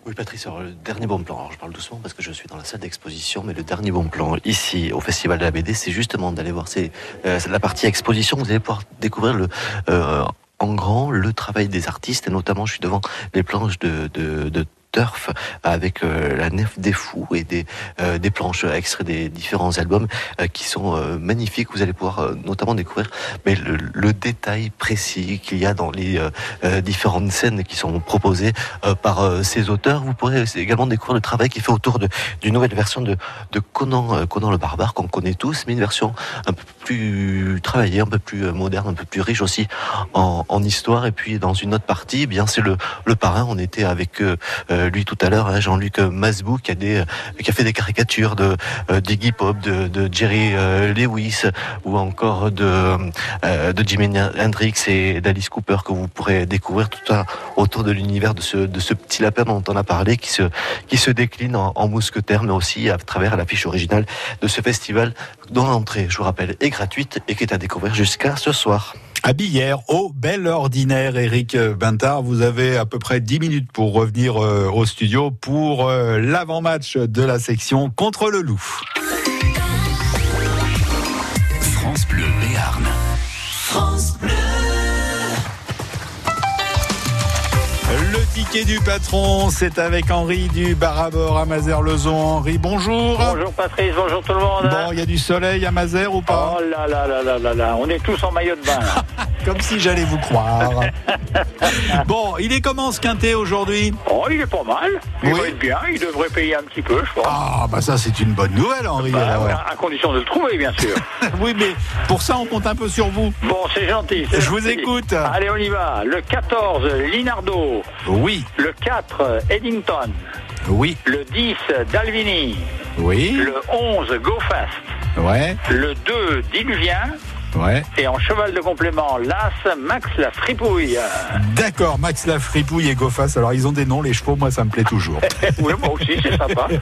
Oui, Patrice, alors, le dernier bon plan. Alors, je parle doucement parce que je suis dans la salle d'exposition, mais le dernier bon plan ici au Festival de la BD, c'est justement d'aller voir ces, euh, la partie exposition. Vous allez pouvoir découvrir le, euh, en grand le travail des artistes, et notamment, je suis devant les planches de, de, de turf avec euh, la nef des fous et des, euh, des planches extraits des différents albums euh, qui sont magnifiques. Vous allez pouvoir notamment découvrir mais le, détail précis qu'il y a dans les différentes scènes qui sont proposées par ces auteurs. Vous pourrez également découvrir le travail qui fait autour d'une nouvelle version de, de Conan, Conan le barbare qu'on connaît tous, mais une version un peu plus travaillée, un peu plus moderne, un peu plus riche aussi en, histoire. Et puis dans une autre partie, eh bien c'est le, le parrain. On était avec lui tout à l'heure, hein, Jean-Luc Masbou, qui a des, euh, qui a fait des caricatures de euh, d'Iggy Pop, de, Jerry euh, Lewis, ou encore de euh, de Hendrix et d'Alice Cooper que vous pourrez découvrir tout autour de l'univers de ce petit lapin dont on a parlé, qui se qui se décline en, en mousquetaire, mais aussi à travers l'affiche originale de ce festival dont l'entrée, je vous rappelle, est gratuite et qui est à découvrir jusqu'à ce soir. À au Bel Ordinaire, Eric Bintard, vous avez à peu près 10 minutes pour revenir euh, au studio pour euh, l'avant-match de la section contre le loup. Ticket du patron, c'est avec Henri du Barabor à Mazères-Lezon. Henri, bonjour. Bonjour Patrice, bonjour tout le monde. Bon, il y a du soleil à Mazères ou pas Oh là là là là là là, on est tous en maillot de bain. Comme si j'allais vous croire. bon, il est comment ce quintet aujourd'hui? Oh, il est pas mal. Il Oui. va être bien, il devrait payer un petit peu, je pense. Ah, bah ça c'est une bonne nouvelle, Henri. Bah, alors. à, à condition de le trouver, bien sûr. oui, mais pour ça, on compte un peu sur vous. Bon, c'est gentil. Je vous écoute. Allez, on y va. Le 14, Linardo. Oui, Le 4, Eddington. oui, Le 10, Dalvini. oui. Le 11, Go Fast. Ouais, Le 2, Diluvien. Ouais. Et en cheval de complément, l'As, Max la fripouille. D'accord, Max la fripouille et Gofas. Alors, ils ont des noms, les chevaux, moi, ça me plaît toujours. oui, moi aussi, c'est sympa.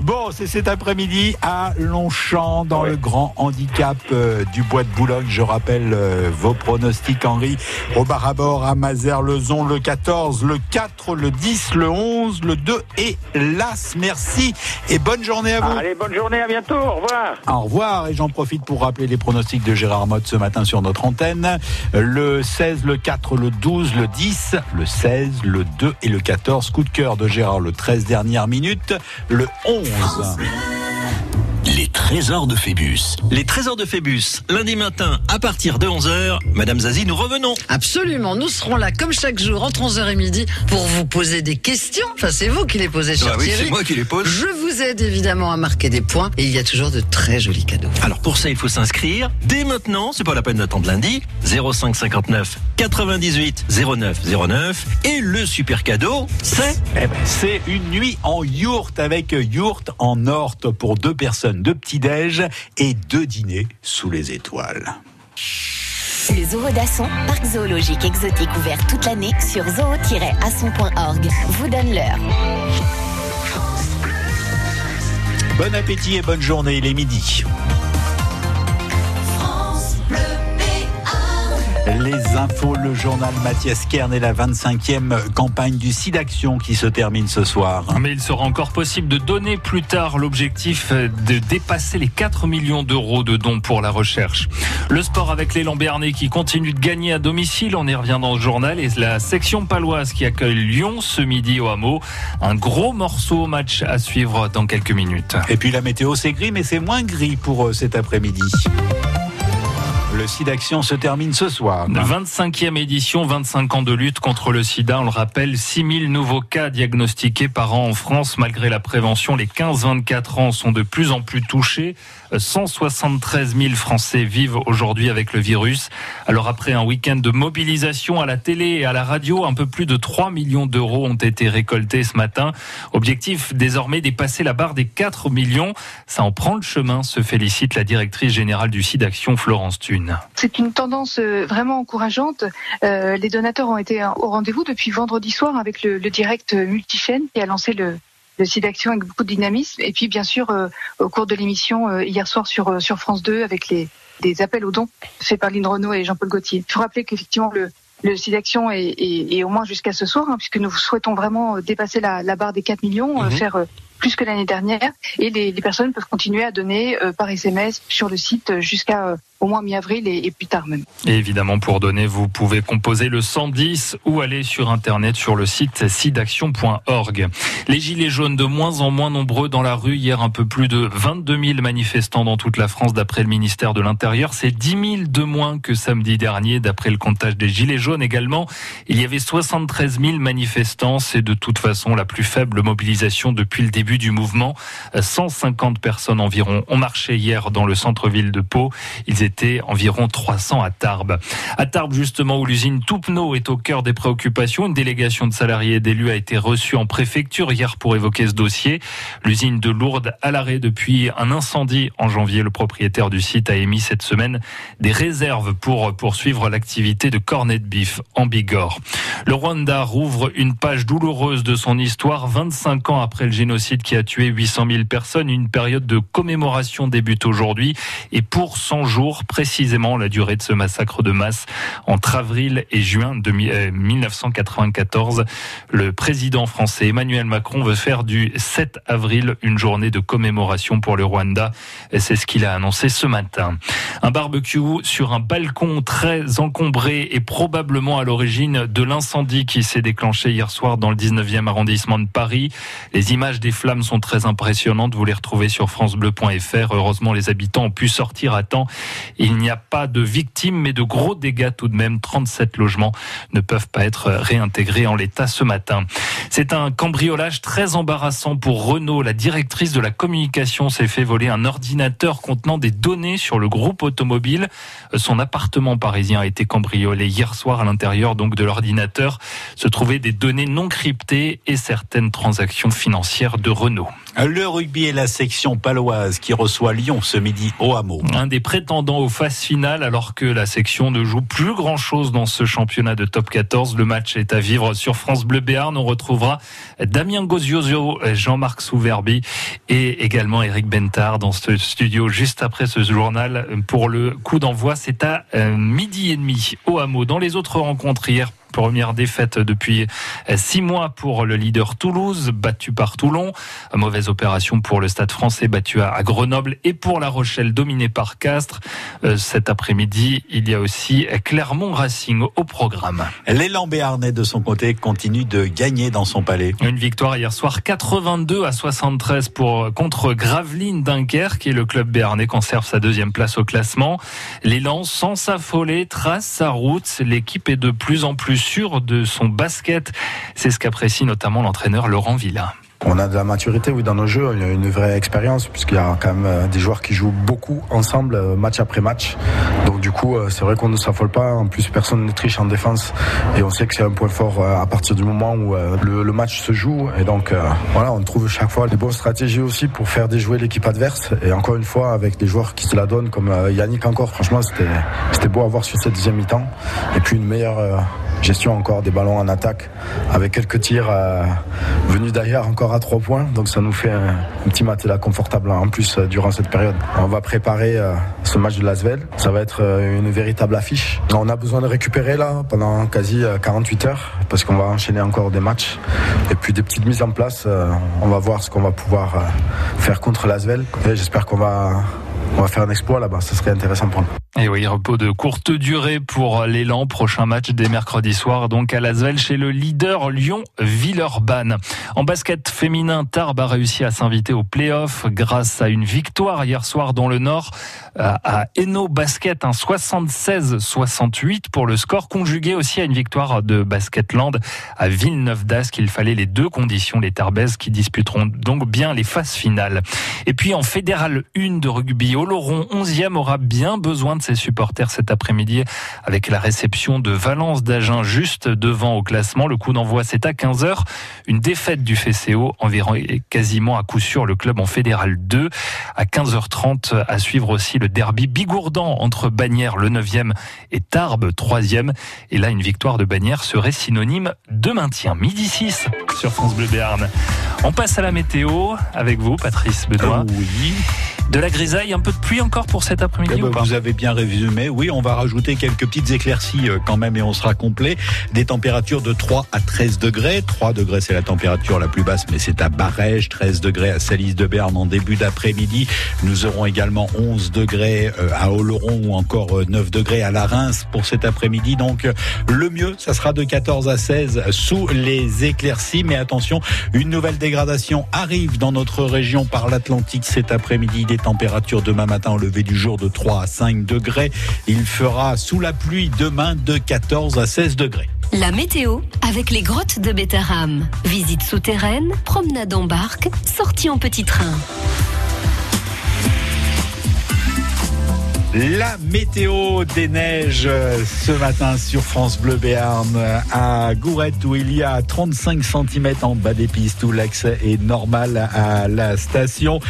Bon, c'est cet après-midi à Longchamp, dans le grand handicap euh, du Bois de Boulogne. Je rappelle euh, vos pronostics, Henri. Au Barabor, à Mazères-Lezon, le 14, le 4, le 10, le 11, le 2 et l'As. Merci et bonne journée à vous. Allez, bonne journée, à bientôt. Au revoir. Au revoir et j'en profite pour rappeler les pronostics de Gérard Motte ce matin sur notre antenne. Le 16, le 4, le 12, le 10, le 16, le 2 et le 14. Coup de cœur de Gérard le 13 dernières minutes. Le 11. Les trésors de Phébus. Les trésors de Phébus, lundi matin à partir de 11h. Madame Zazie, nous revenons. Absolument, nous serons là comme chaque jour entre 11h et midi pour vous poser des questions. Enfin, c'est vous qui les posez, cher Ah oui, Thierry. c'est moi qui les pose. Je vous aide évidemment à marquer des points et il y a toujours de très jolis cadeaux. Alors pour ça, il faut s'inscrire dès maintenant. C'est pas la peine d'attendre lundi. 05 59 98 09 09. Et le super cadeau, c'est Eh ben, c'est une nuit en yourte avec yourte en orte pour deux personnes, deux petits-déj et deux dîners sous les étoiles. Le Zoo d'Asson, parc zoologique exotique ouvert toute l'année sur zoo-asson.org, vous donne l'heure. Bon appétit et bonne journée, il est midi. Les infos, le journal Mathias Kern et la 25e campagne du SIDAction qui se termine ce soir. Mais il sera encore possible de donner plus tard l'objectif de dépasser les 4 millions d'euros de dons pour la recherche. Le sport avec l'élan béarnais qui continue de gagner à domicile, on y revient dans ce journal, et la section paloise qui accueille Lyon ce midi au hameau. Un gros morceau au match à suivre dans quelques minutes. Et puis la météo, c'est gris, mais c'est moins gris pour euh, cet après-midi. Le SIDAction se termine ce soir. 25e édition, 25 ans de lutte contre le sida. On le rappelle, 6000 nouveaux cas diagnostiqués par an en France. Malgré la prévention, les 15-24 ans sont de plus en plus touchés. 173 000 Français vivent aujourd'hui avec le virus. Alors après un week-end de mobilisation à la télé et à la radio, un peu plus de 3 millions d'euros ont été récoltés ce matin. Objectif désormais dépasser la barre des 4 millions. Ça en prend le chemin, se félicite la directrice générale du SIDAction, Florence Thune. C'est une tendance euh, vraiment encourageante. Euh, les donateurs ont été au rendez-vous depuis vendredi soir avec le, le direct multichaîne qui a lancé le, le site d'action avec beaucoup de dynamisme. Et puis, bien sûr, euh, au cours de l'émission euh, hier soir sur, euh, sur France 2 avec les, des appels aux dons faits par Lynn Renault et Jean-Paul Gaultier. Il faut rappeler qu'effectivement, le, le site d'action est, est, est au moins jusqu'à ce soir, hein, puisque nous souhaitons vraiment euh, dépasser la, la barre des 4 millions, euh, Mhm. faire euh, plus que l'année dernière. Et les, les personnes peuvent continuer à donner euh, par SMS sur le site euh, jusqu'à euh, au moins mi-avril et, plus tard même. Évidemment, pour donner, vous pouvez composer le 110 ou aller sur Internet sur le site sidaction.org. Les gilets jaunes de moins en moins nombreux dans la rue. Hier, un peu plus de 22 000 manifestants dans toute la France d'après le ministère de l'Intérieur. C'est 10 000 de moins que samedi dernier d'après le comptage des gilets jaunes également. Il y avait 73 000 manifestants. C'est de toute façon la plus faible mobilisation depuis le début du mouvement. 150 personnes environ ont marché hier dans le centre-ville de Pau. Ils étaient environ 300 à Tarbes. À Tarbes, justement, où l'usine Toupneau est au cœur des préoccupations, une délégation de salariés et d'élus a été reçue en préfecture hier pour évoquer ce dossier. L'usine de Lourdes à l'arrêt depuis un incendie en janvier. Le propriétaire du site a émis cette semaine des réserves pour poursuivre l'activité de cornet de bif en Bigorre. Le Rwanda rouvre une page douloureuse de son histoire 25 ans après le génocide qui a tué 800 000 personnes. Une période de commémoration débute aujourd'hui et pour 100 jours précisément la durée de ce massacre de masse entre avril et juin de mi- euh, 1994. Le président français Emmanuel Macron veut faire du 7 avril une journée de commémoration pour le Rwanda. C'est ce qu'il a annoncé ce matin. Un barbecue sur un balcon très encombré et probablement à l'origine de l'incendie qui s'est déclenché hier soir dans le 19e arrondissement de Paris. Les images des flammes sont très impressionnantes. Vous les retrouvez sur francebleu.fr. Heureusement, les habitants ont pu sortir à temps. Il n'y a pas de victimes, mais de gros dégâts tout de même. 37 logements ne peuvent pas être réintégrés en l'état ce matin. C'est un cambriolage très embarrassant pour Renault. La directrice de la communication s'est fait voler un ordinateur contenant des données sur le groupe automobile. Son appartement parisien a été cambriolé hier soir à l'intérieur donc de l'ordinateur se trouvaient des données non cryptées et certaines transactions financières de Renault. Le rugby et la section paloise qui reçoit Lyon ce midi au hameau. Un des prétendants aux phases finales alors que la section ne joue plus grand chose dans ce championnat de top 14. Le match est à vivre sur France Bleu Béarn. On retrouvera Damien Gozioso, Jean-Marc Souverbi et également Eric Bentard dans ce studio juste après ce journal pour le coup d'envoi. C'est à euh, midi et demi au hameau. Dans les autres rencontres hier, Première défaite depuis six mois pour le leader Toulouse, battu par Toulon. Mauvaise opération pour le Stade français, battu à Grenoble. Et pour La Rochelle, dominé par Castres. Euh, Cet après-midi, il y a aussi Clermont Racing au programme. L'élan béarnais de son côté continue de gagner dans son palais. Une victoire hier soir 82 à 73 pour contre Gravelines Dunkerque et le club béarnais conserve sa deuxième place au classement. L'élan sans s'affoler trace sa route. L'équipe est de plus en plus sûre de son basket. C'est ce qu'apprécie notamment l'entraîneur Laurent Villa. On a de la maturité oui, dans nos jeux, il y a une vraie expérience puisqu'il y a quand même euh, des joueurs qui jouent beaucoup ensemble euh, match après match. Donc du coup, euh, c'est vrai qu'on ne s'affole pas. En plus, personne ne triche en défense et on sait que c'est un point fort à partir du moment où le, match se joue. Et donc voilà, on trouve chaque fois des bonnes stratégies aussi pour faire déjouer l'équipe adverse. Et encore une fois, avec des joueurs qui se la donnent comme Yannick encore. Franchement, c'était beau à voir sur cette deuxième mi-temps. Et puis une meilleure gestion encore des ballons en attaque avec quelques tirs euh, venus d'ailleurs encore à trois points. Donc ça nous fait un, petit matelas confortable en plus euh, durant cette période. On va préparer euh, ce match de Lasvel. Ça va être une véritable affiche. On a besoin de récupérer là pendant quasi euh, 48 heures parce qu'on va enchaîner encore des matchs et puis des petites mises en place. On va voir ce qu'on va pouvoir faire contre Lasvel. J'espère qu'on va on va faire un exploit là-bas. Ce serait intéressant pour nous. Et oui, repos de courte durée pour l'élan. Prochain match dès mercredi soir, donc à Lasvel, chez le leader Lyon-Villeurbanne. En basket féminin, Tarbes a réussi à s'inviter au play-off grâce à une victoire hier soir dans le Nord à Eno Basket, un 76-68 pour le score, conjugué aussi à une victoire de Basketland à Villeneuve d'Ascq. Il fallait les deux conditions, les Tarbaises qui disputeront donc bien les phases finales. Et puis en fédéral 1 de rugby, Oloron 11e aura bien besoin de ses supporters cet après-midi avec la réception de Valence d'Agen juste devant au classement. Le coup d'envoi c'est à 15h. Une défaite du FCO environ quasiment à coup sûr le club en fédéral 2. À 15h30 à suivre aussi le derby bigourdan entre Bagnères le 9e et Tarbes 3e. Et là une victoire de Bagnères serait synonyme de maintien. Midi 6 sur France Bleu Béarn. On passe à la météo avec vous Patrice Benoît. oui. De la grisaille, un peu de pluie encore pour cet après-midi Eh ben, vous avez bien résumé. Oui, on va rajouter quelques petites éclaircies euh, quand même et on sera complet. Des températures de 3 à 13 degrés. 3 degrés, c'est la température la plus basse, mais c'est à Barège. 13 degrés à Salis de Berne en début d'après-midi. Nous aurons également 11 degrés euh, à Oloron ou encore euh, 9 degrés à la Reims pour cet après-midi. Donc, euh, le mieux, ça sera de 14 à 16 sous les éclaircies. Mais attention, une nouvelle dégradation arrive dans notre région par l'Atlantique cet après-midi. Des températures demain matin au lever du jour de 3 à 5 degrés. Il fera sous la pluie demain de 14 à 16 degrés. La météo avec les grottes de Bétarame. Visite souterraine, promenade en barque, sortie en petit train. La météo des neiges euh, ce matin sur France Bleu Béarn à Gourette où il y a 35 cm en bas des pistes où l'accès est normal à la station.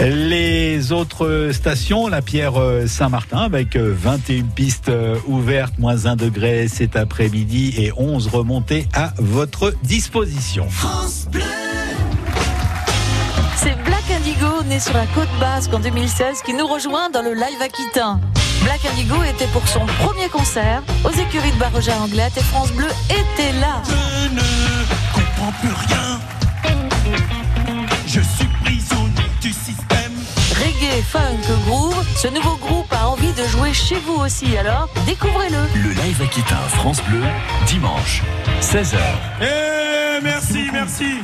Les autres stations, la Pierre euh, Saint-Martin avec euh, 21 pistes euh, ouvertes, moins 1 degré cet après-midi et 11 remontées à votre disposition. C'est Black Indigo, né sur la côte basque en 2016, qui nous rejoint dans le live aquitain. Black Indigo était pour son premier concert aux écuries de Barreja Anglette et France Bleu était là. Je ne comprends plus rien. Je suis prisonnier du système. Reggae, funk, groove, ce nouveau groupe a envie de jouer chez vous aussi, alors découvrez-le. Le live Aquitain France Bleu, dimanche, 16h. Eh, merci, merci.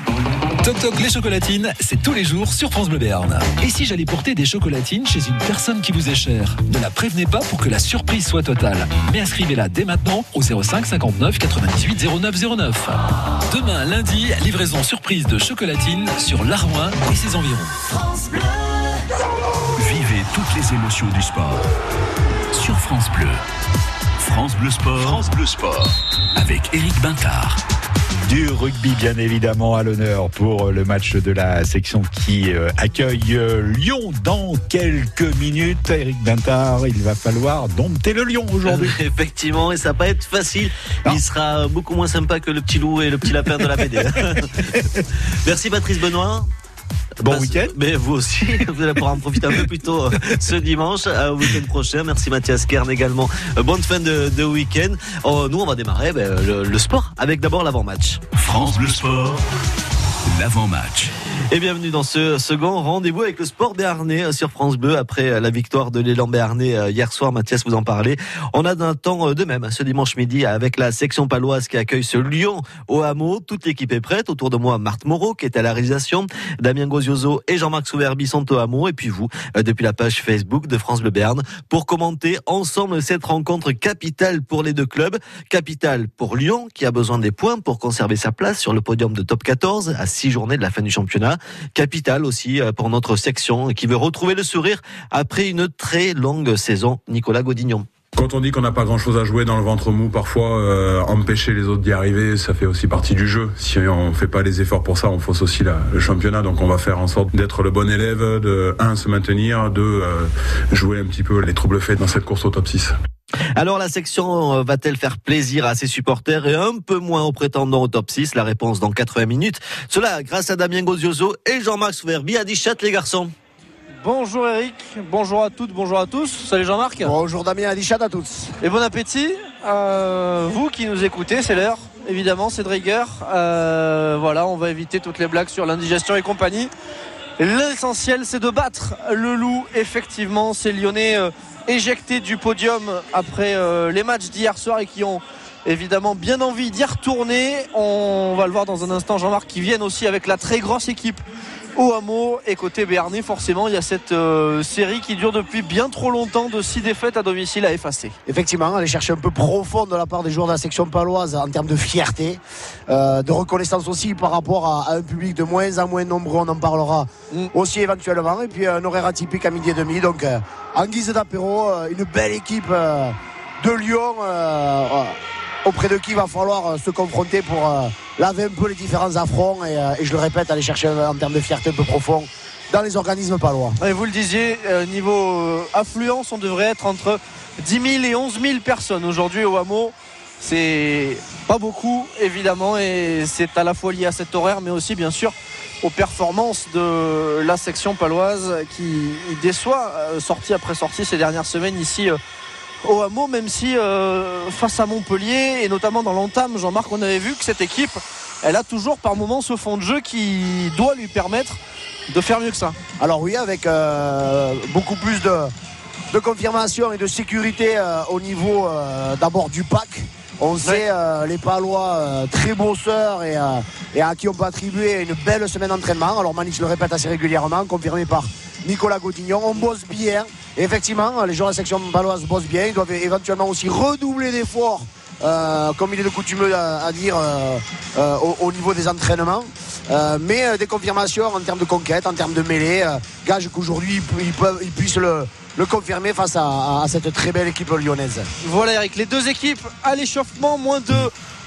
Toc Toc les chocolatines, c'est tous les jours sur France Bleu Béarn. Et si j'allais porter des chocolatines chez une personne qui vous est chère? Ne la prévenez pas pour que la surprise soit totale. Mais inscrivez-la dès maintenant au 05 59 98 09 09. Demain lundi, livraison surprise de chocolatines sur l'Armoin et ses environs. Vivez toutes les émotions du sport sur France Bleu. France Bleu Sport. France Bleu Sport. Avec Eric Bintard. Du rugby, bien évidemment, à l'honneur pour le match de la section qui euh, accueille euh, Lyon dans quelques minutes. Eric Bintard, il va falloir dompter le Lyon aujourd'hui. Effectivement, et ça va pas être facile. Il sera beaucoup moins sympa que le petit loup et le petit lapin de la BD. Merci Patrice Benoît. Bon Passe- week-end. Mais vous aussi, vous allez pouvoir en profiter un peu plus tôt euh, ce dimanche, euh, au week-end prochain. Merci Mathias Kern également. Euh, Bonne fin de, de week-end. Oh, nous, on va démarrer ben, le, le sport avec d'abord l'avant-match. France Bleu Sport. L'avant-match. Et bienvenue dans ce second rendez-vous avec le sport béarnais euh, sur France Bleu après euh, la victoire de l'élan béarnais euh, hier soir. Mathias vous en parlait. On a d'un temps de même hein, ce dimanche midi avec la section paloise qui accueille ce Lyon au hameau. Toute l'équipe est prête. Autour de moi, Marthe Moreau qui est à la réalisation, Damien Gozioso et Jean-Marc Souverbi sont au hameau. Et puis vous, depuis la page Facebook de France Bleu Béarn, pour commenter ensemble cette rencontre capitale pour les deux clubs. Capitale pour Lyon qui a besoin des points pour conserver sa place sur le podium de top 14 à six journées de la fin du championnat. Capitale aussi euh, pour notre section qui veut retrouver le sourire après une très longue saison. Nicolas Godignon. Quand on dit qu'on n'a pas grand-chose à jouer dans le ventre mou, parfois euh, empêcher les autres d'y arriver, ça fait aussi partie du jeu. Si on fait pas les efforts pour ça, on fausse aussi la- le championnat. Donc on va faire en sorte d'être le bon élève, de un se maintenir, deux euh, jouer un petit peu les troubles faits dans cette course au top 6. Alors la section euh, va-t-elle faire plaisir à ses supporters et un peu moins aux prétendants au top 6 La réponse dans 80 minutes. Cela grâce à Damien Gozioso et Jean-Marc Souverbi à Dichat les garçons. Bonjour Eric, bonjour à toutes, bonjour à tous. Salut Jean-Marc. Bonjour Damien Adichat à tous. Et bon appétit. Euh, vous qui nous écoutez, c'est l'heure. Évidemment, c'est de rigueur. Euh, voilà, on va éviter toutes les blagues sur l'indigestion et compagnie. L'essentiel, c'est de battre le loup. Effectivement, ces Lyonnais euh, éjectés du podium après euh, les matchs d'hier soir et qui ont évidemment bien envie d'y retourner. On va le voir dans un instant, Jean-Marc, qui viennent aussi avec la très grosse équipe au hameau. Et côté Béarnais, forcément, il y a cette euh, série qui dure depuis bien trop longtemps de six défaites à domicile à effacer. Effectivement, aller chercher un peu profond de la part des joueurs de la section paloise en termes de fierté, euh, de reconnaissance aussi par rapport à, à un public de moins en moins nombreux, on en parlera aussi éventuellement. Et puis un horaire atypique à midi et demi. Donc euh, en guise d'apéro, une belle équipe de Lyon. Auprès de qui il va falloir euh, se confronter pour euh, laver un peu les différents affronts et, euh, je le répète, aller chercher en termes de fierté un peu profond dans les organismes palois. Et vous le disiez, niveau affluence, on devrait être entre 10 000 et 11 000 personnes aujourd'hui au hameau. C'est pas beaucoup, évidemment, et c'est à la fois lié à cet horaire, mais aussi, bien sûr, aux performances de la section paloise qui déçoit, sortie après sortie ces dernières semaines ici. Au hameau, même si euh, face à Montpellier et notamment dans l'entame, Jean-Marc, on avait vu que cette équipe, elle a toujours par moments ce fond de jeu qui doit lui permettre de faire mieux que ça. Alors oui, avec euh, beaucoup plus de, de confirmation et de sécurité euh, au niveau d'abord du pack. On sait euh, les Palois euh, très bosseurs et, euh, et à qui on peut attribuer une belle semaine d'entraînement. Alors Manich le répète assez régulièrement, confirmé par Nicolas Gaudignon. On bosse bien. Effectivement, les joueurs de la section paloise bossent bien. Ils doivent éventuellement aussi redoubler d'efforts. euh, comme il est de coutume à, dire euh, euh, au, au niveau des entraînements. Mais des confirmations en termes de conquête, en termes de mêlée, gage qu'aujourd'hui ils, puissent le, confirmer face à, cette très belle équipe lyonnaise. Voilà Eric, les deux équipes à l'échauffement, moins de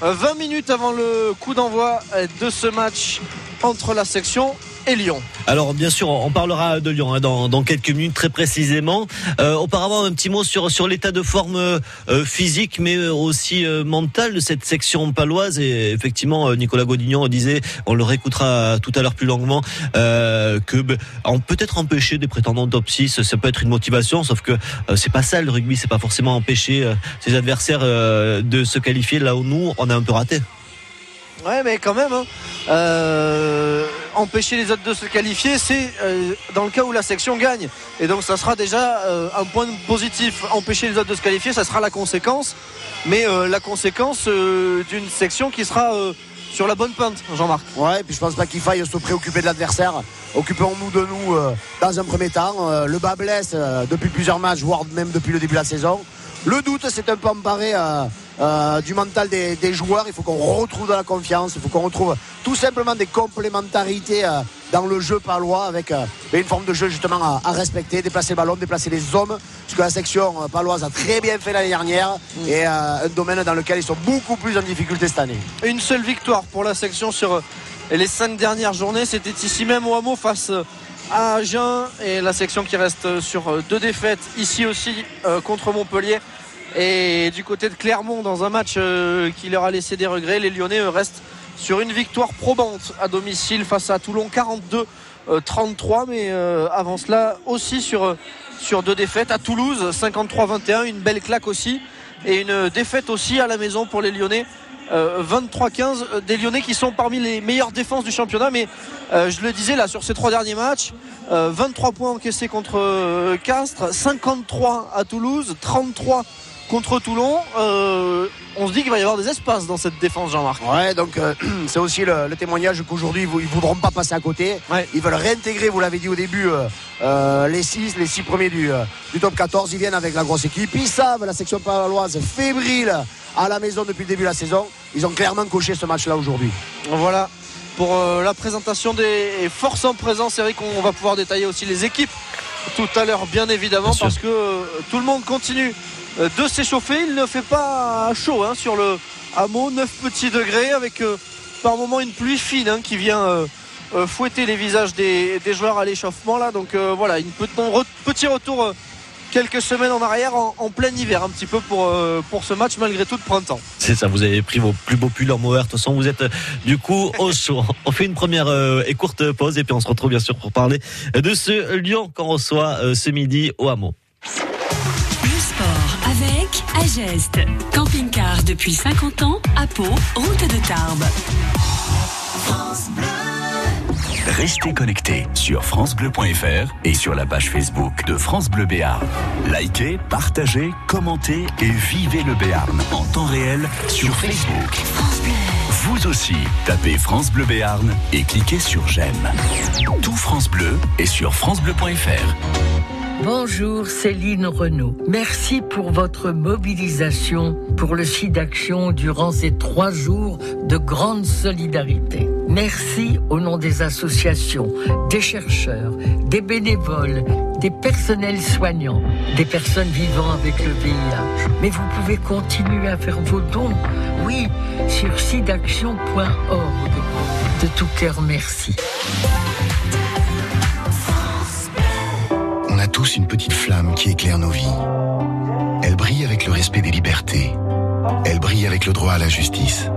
euh, 20 minutes avant le coup d'envoi de ce match entre la section et Lyon. Alors bien sûr, on parlera de Lyon hein, dans, quelques minutes très précisément. Euh, auparavant, un petit mot sur sur l'état de forme euh, physique, mais aussi euh, mental de cette section paloise. Et effectivement, euh, Nicolas Godignon disait, on le réécoutera tout à l'heure plus longuement, euh, que ben, on peut être empêché des prétendants top 6, ça peut être une motivation, sauf que euh, c'est pas ça le rugby, c'est pas forcément empêcher euh, ses adversaires euh, de se qualifier là où nous on a un peu raté. Ouais, mais quand même, hein, euh, empêcher les autres de se qualifier, c'est euh, dans le cas où la section gagne. Et donc, ça sera déjà euh, un point positif. Empêcher les autres de se qualifier, ça sera la conséquence. Mais la conséquence d'une section qui sera sur la bonne pente, Jean-Marc. Ouais, et puis je pense pas qu'il faille se préoccuper de l'adversaire. Occupons-nous de nous dans un premier temps. Le bas blesse depuis plusieurs matchs, voire même depuis le début de la saison. Le doute, c'est un peu emparé euh, du mental des, des joueurs. Il faut qu'on retrouve de la confiance. Il faut qu'on retrouve tout simplement des complémentarités euh, dans le jeu palois avec euh, une forme de jeu justement à, à respecter, déplacer le ballon, déplacer les hommes. Ce que la section paloise a très bien fait l'année dernière et euh, un domaine dans lequel ils sont beaucoup plus en difficulté cette année. Une seule victoire pour la section sur les cinq dernières journées. C'était ici même au hameau face à Agen et la section qui reste sur deux défaites ici aussi contre Montpellier. Et du côté de Clermont, dans un match euh, qui leur a laissé des regrets, les Lyonnais eux, restent sur une victoire probante à domicile face à Toulon 42 euh, 33 mais euh, avant cela aussi sur, euh, sur deux défaites à Toulouse 53-21 une belle claque aussi et une défaite aussi à la maison pour les Lyonnais euh, 23-15 euh, des Lyonnais qui sont parmi les meilleures défenses du championnat mais euh, je le disais là sur ces trois derniers matchs euh, 23 points encaissés contre euh, Castres 53 à Toulouse 33 contre Toulon Euh, on se dit qu'il va y avoir des espaces dans cette défense Jean-Marc Ouais, donc euh, c'est aussi le, le témoignage qu'aujourd'hui ils ils voudront pas passer à côté. Ils veulent réintégrer, vous l'avez dit au début, euh, les 6 les six premiers du, du top 14. Ils viennent avec la grosse équipe. Ils savent la section paloise fébrile à la maison depuis le début de la saison. Ils ont clairement coché ce match-là aujourd'hui. Voilà pour euh, la présentation des forces en présence. Eric, on va pouvoir détailler aussi les équipes tout à l'heure, bien évidemment, parce que euh, tout le monde continue de s'échauffer. Il ne fait pas chaud hein, sur le hameau, 9 petits degrés, avec euh, par moment une pluie fine hein, qui vient euh, euh, fouetter les visages des, des joueurs à l'échauffement. là. Donc euh, voilà, une un re- petit retour. euh, Quelques semaines en arrière, en, en plein hiver, un petit peu pour, euh, pour ce match, malgré tout de printemps. C'est ça, vous avez pris vos plus beaux pulls en mohair. De toute façon, vous êtes euh, du coup au chaud. On fait une première euh, et courte pause et puis on se retrouve bien sûr pour parler de ce Lyon qu'on reçoit euh, ce midi au hameau. Ageste. Camping-car depuis 50 ans à Pau, route de Tarbes. Restez connectés sur francebleu.fr et sur la page Facebook de France Bleu Béarn. Likez, partagez, commentez et vivez le Béarn en temps réel sur Facebook. Vous aussi, tapez France Bleu Béarn et cliquez sur j'aime. Tout France Bleu est sur francebleu.fr. Bonjour Céline Renaud. Merci pour votre mobilisation pour le SIDAction durant ces trois jours de grande solidarité. Merci au nom des associations, des chercheurs, des bénévoles, des personnels soignants, des personnes vivant avec le VIH. Mais vous pouvez continuer à faire vos dons, oui, sur sidaction.org. De tout cœur, merci. A tous une petite flamme qui éclaire nos vies. Elle brille avec le respect des libertés. Elle brille avec le droit à la justice.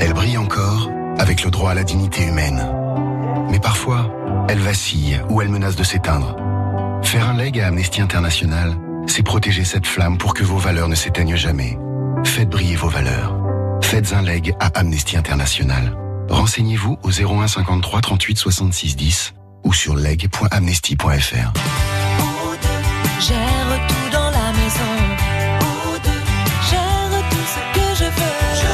Elle brille encore avec le droit à la dignité humaine. Mais parfois, elle vacille ou elle menace de s'éteindre. Faire un leg à Amnesty International, c'est protéger cette flamme pour que vos valeurs ne s'éteignent jamais. Faites briller vos valeurs. Faites un leg à Amnesty International. Renseignez-vous au 01 53 38 66 10 ou sur leg.amnesty.fr. Gère tout dans la maison. Gère tout ce que je veux. Je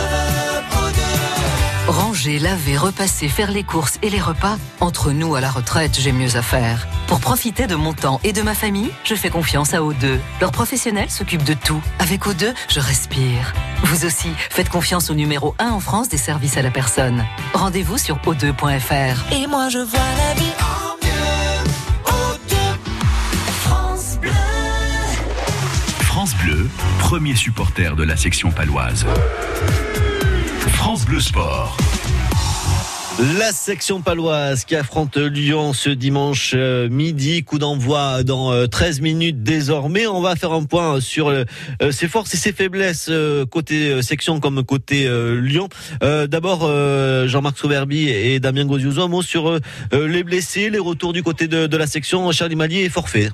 veux Ranger, laver, repasser, faire les courses et les repas, entre nous à la retraite, j'ai mieux à faire. Pour profiter de mon temps et de ma famille, je fais confiance à O2. Leurs professionnels s'occupent de tout. Avec O2, je respire. Vous aussi, faites confiance au numéro 1 en France des services à la personne. Rendez-vous sur o2.fr. Et moi je vois la vie en mieux. O2. France Bleu. France Bleu, premier supporter de la section paloise. France Bleu Sport. La section paloise qui affronte Lyon ce dimanche euh, midi, coup d'envoi dans euh, 13 minutes désormais. On va faire un point sur euh, ses forces et ses faiblesses euh, côté euh, section comme côté euh, Lyon. Euh, D'abord euh, Jean-Marc Souverbi et Damien Gozioso, un mot sur euh, les blessés, les retours du côté de, la section. Charlie Malier est forfait.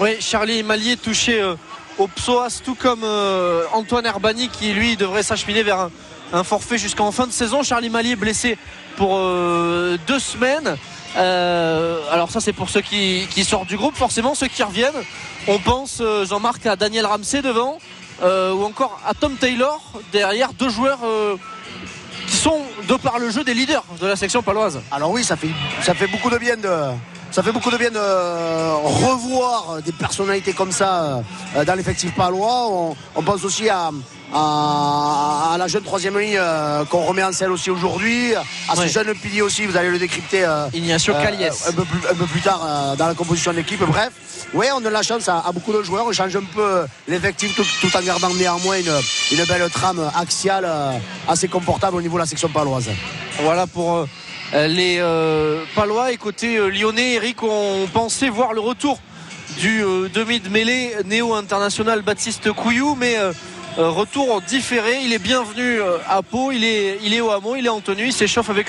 Oui, Charlie Malier touché euh, au psoas, tout comme euh, Antoine Herbani qui lui devrait s'acheminer vers un forfait jusqu'en fin de saison. Charlie Malier blessé pour euh, deux semaines. Euh, alors ça c'est pour ceux qui, sortent du groupe, forcément ceux qui reviennent. On pense euh, Jean-Marc à Daniel Ramsey devant ou encore à Tom Taylor derrière deux joueurs qui sont de par le jeu des leaders de la section paloise. Alors oui, ça fait, ça fait beaucoup de bien de. Ça fait beaucoup de bien de revoir des personnalités comme ça dans l'effectif palois. On pense aussi à, à, à la jeune troisième ligne euh, qu'on remet en selle aussi aujourd'hui, à ce jeune pilier aussi, vous allez le décrypter euh, Ignacio euh, Calies. un, peu plus, un peu plus tard dans la composition de l'équipe. Bref, oui, on a la chance à, à beaucoup de joueurs, on change un peu l'effectif tout, tout en gardant néanmoins une, une belle trame axiale assez confortable au niveau de la section paloise. Voilà pour les euh, Palois. Et côté euh, lyonnais, Eric, on pensait voir le retour du euh, demi de mêlée néo-international Baptiste Couillou, mais euh, retour différé. Il est bienvenu euh, à Pau, il est, il au hameau, il est en tenue, il s'échauffe avec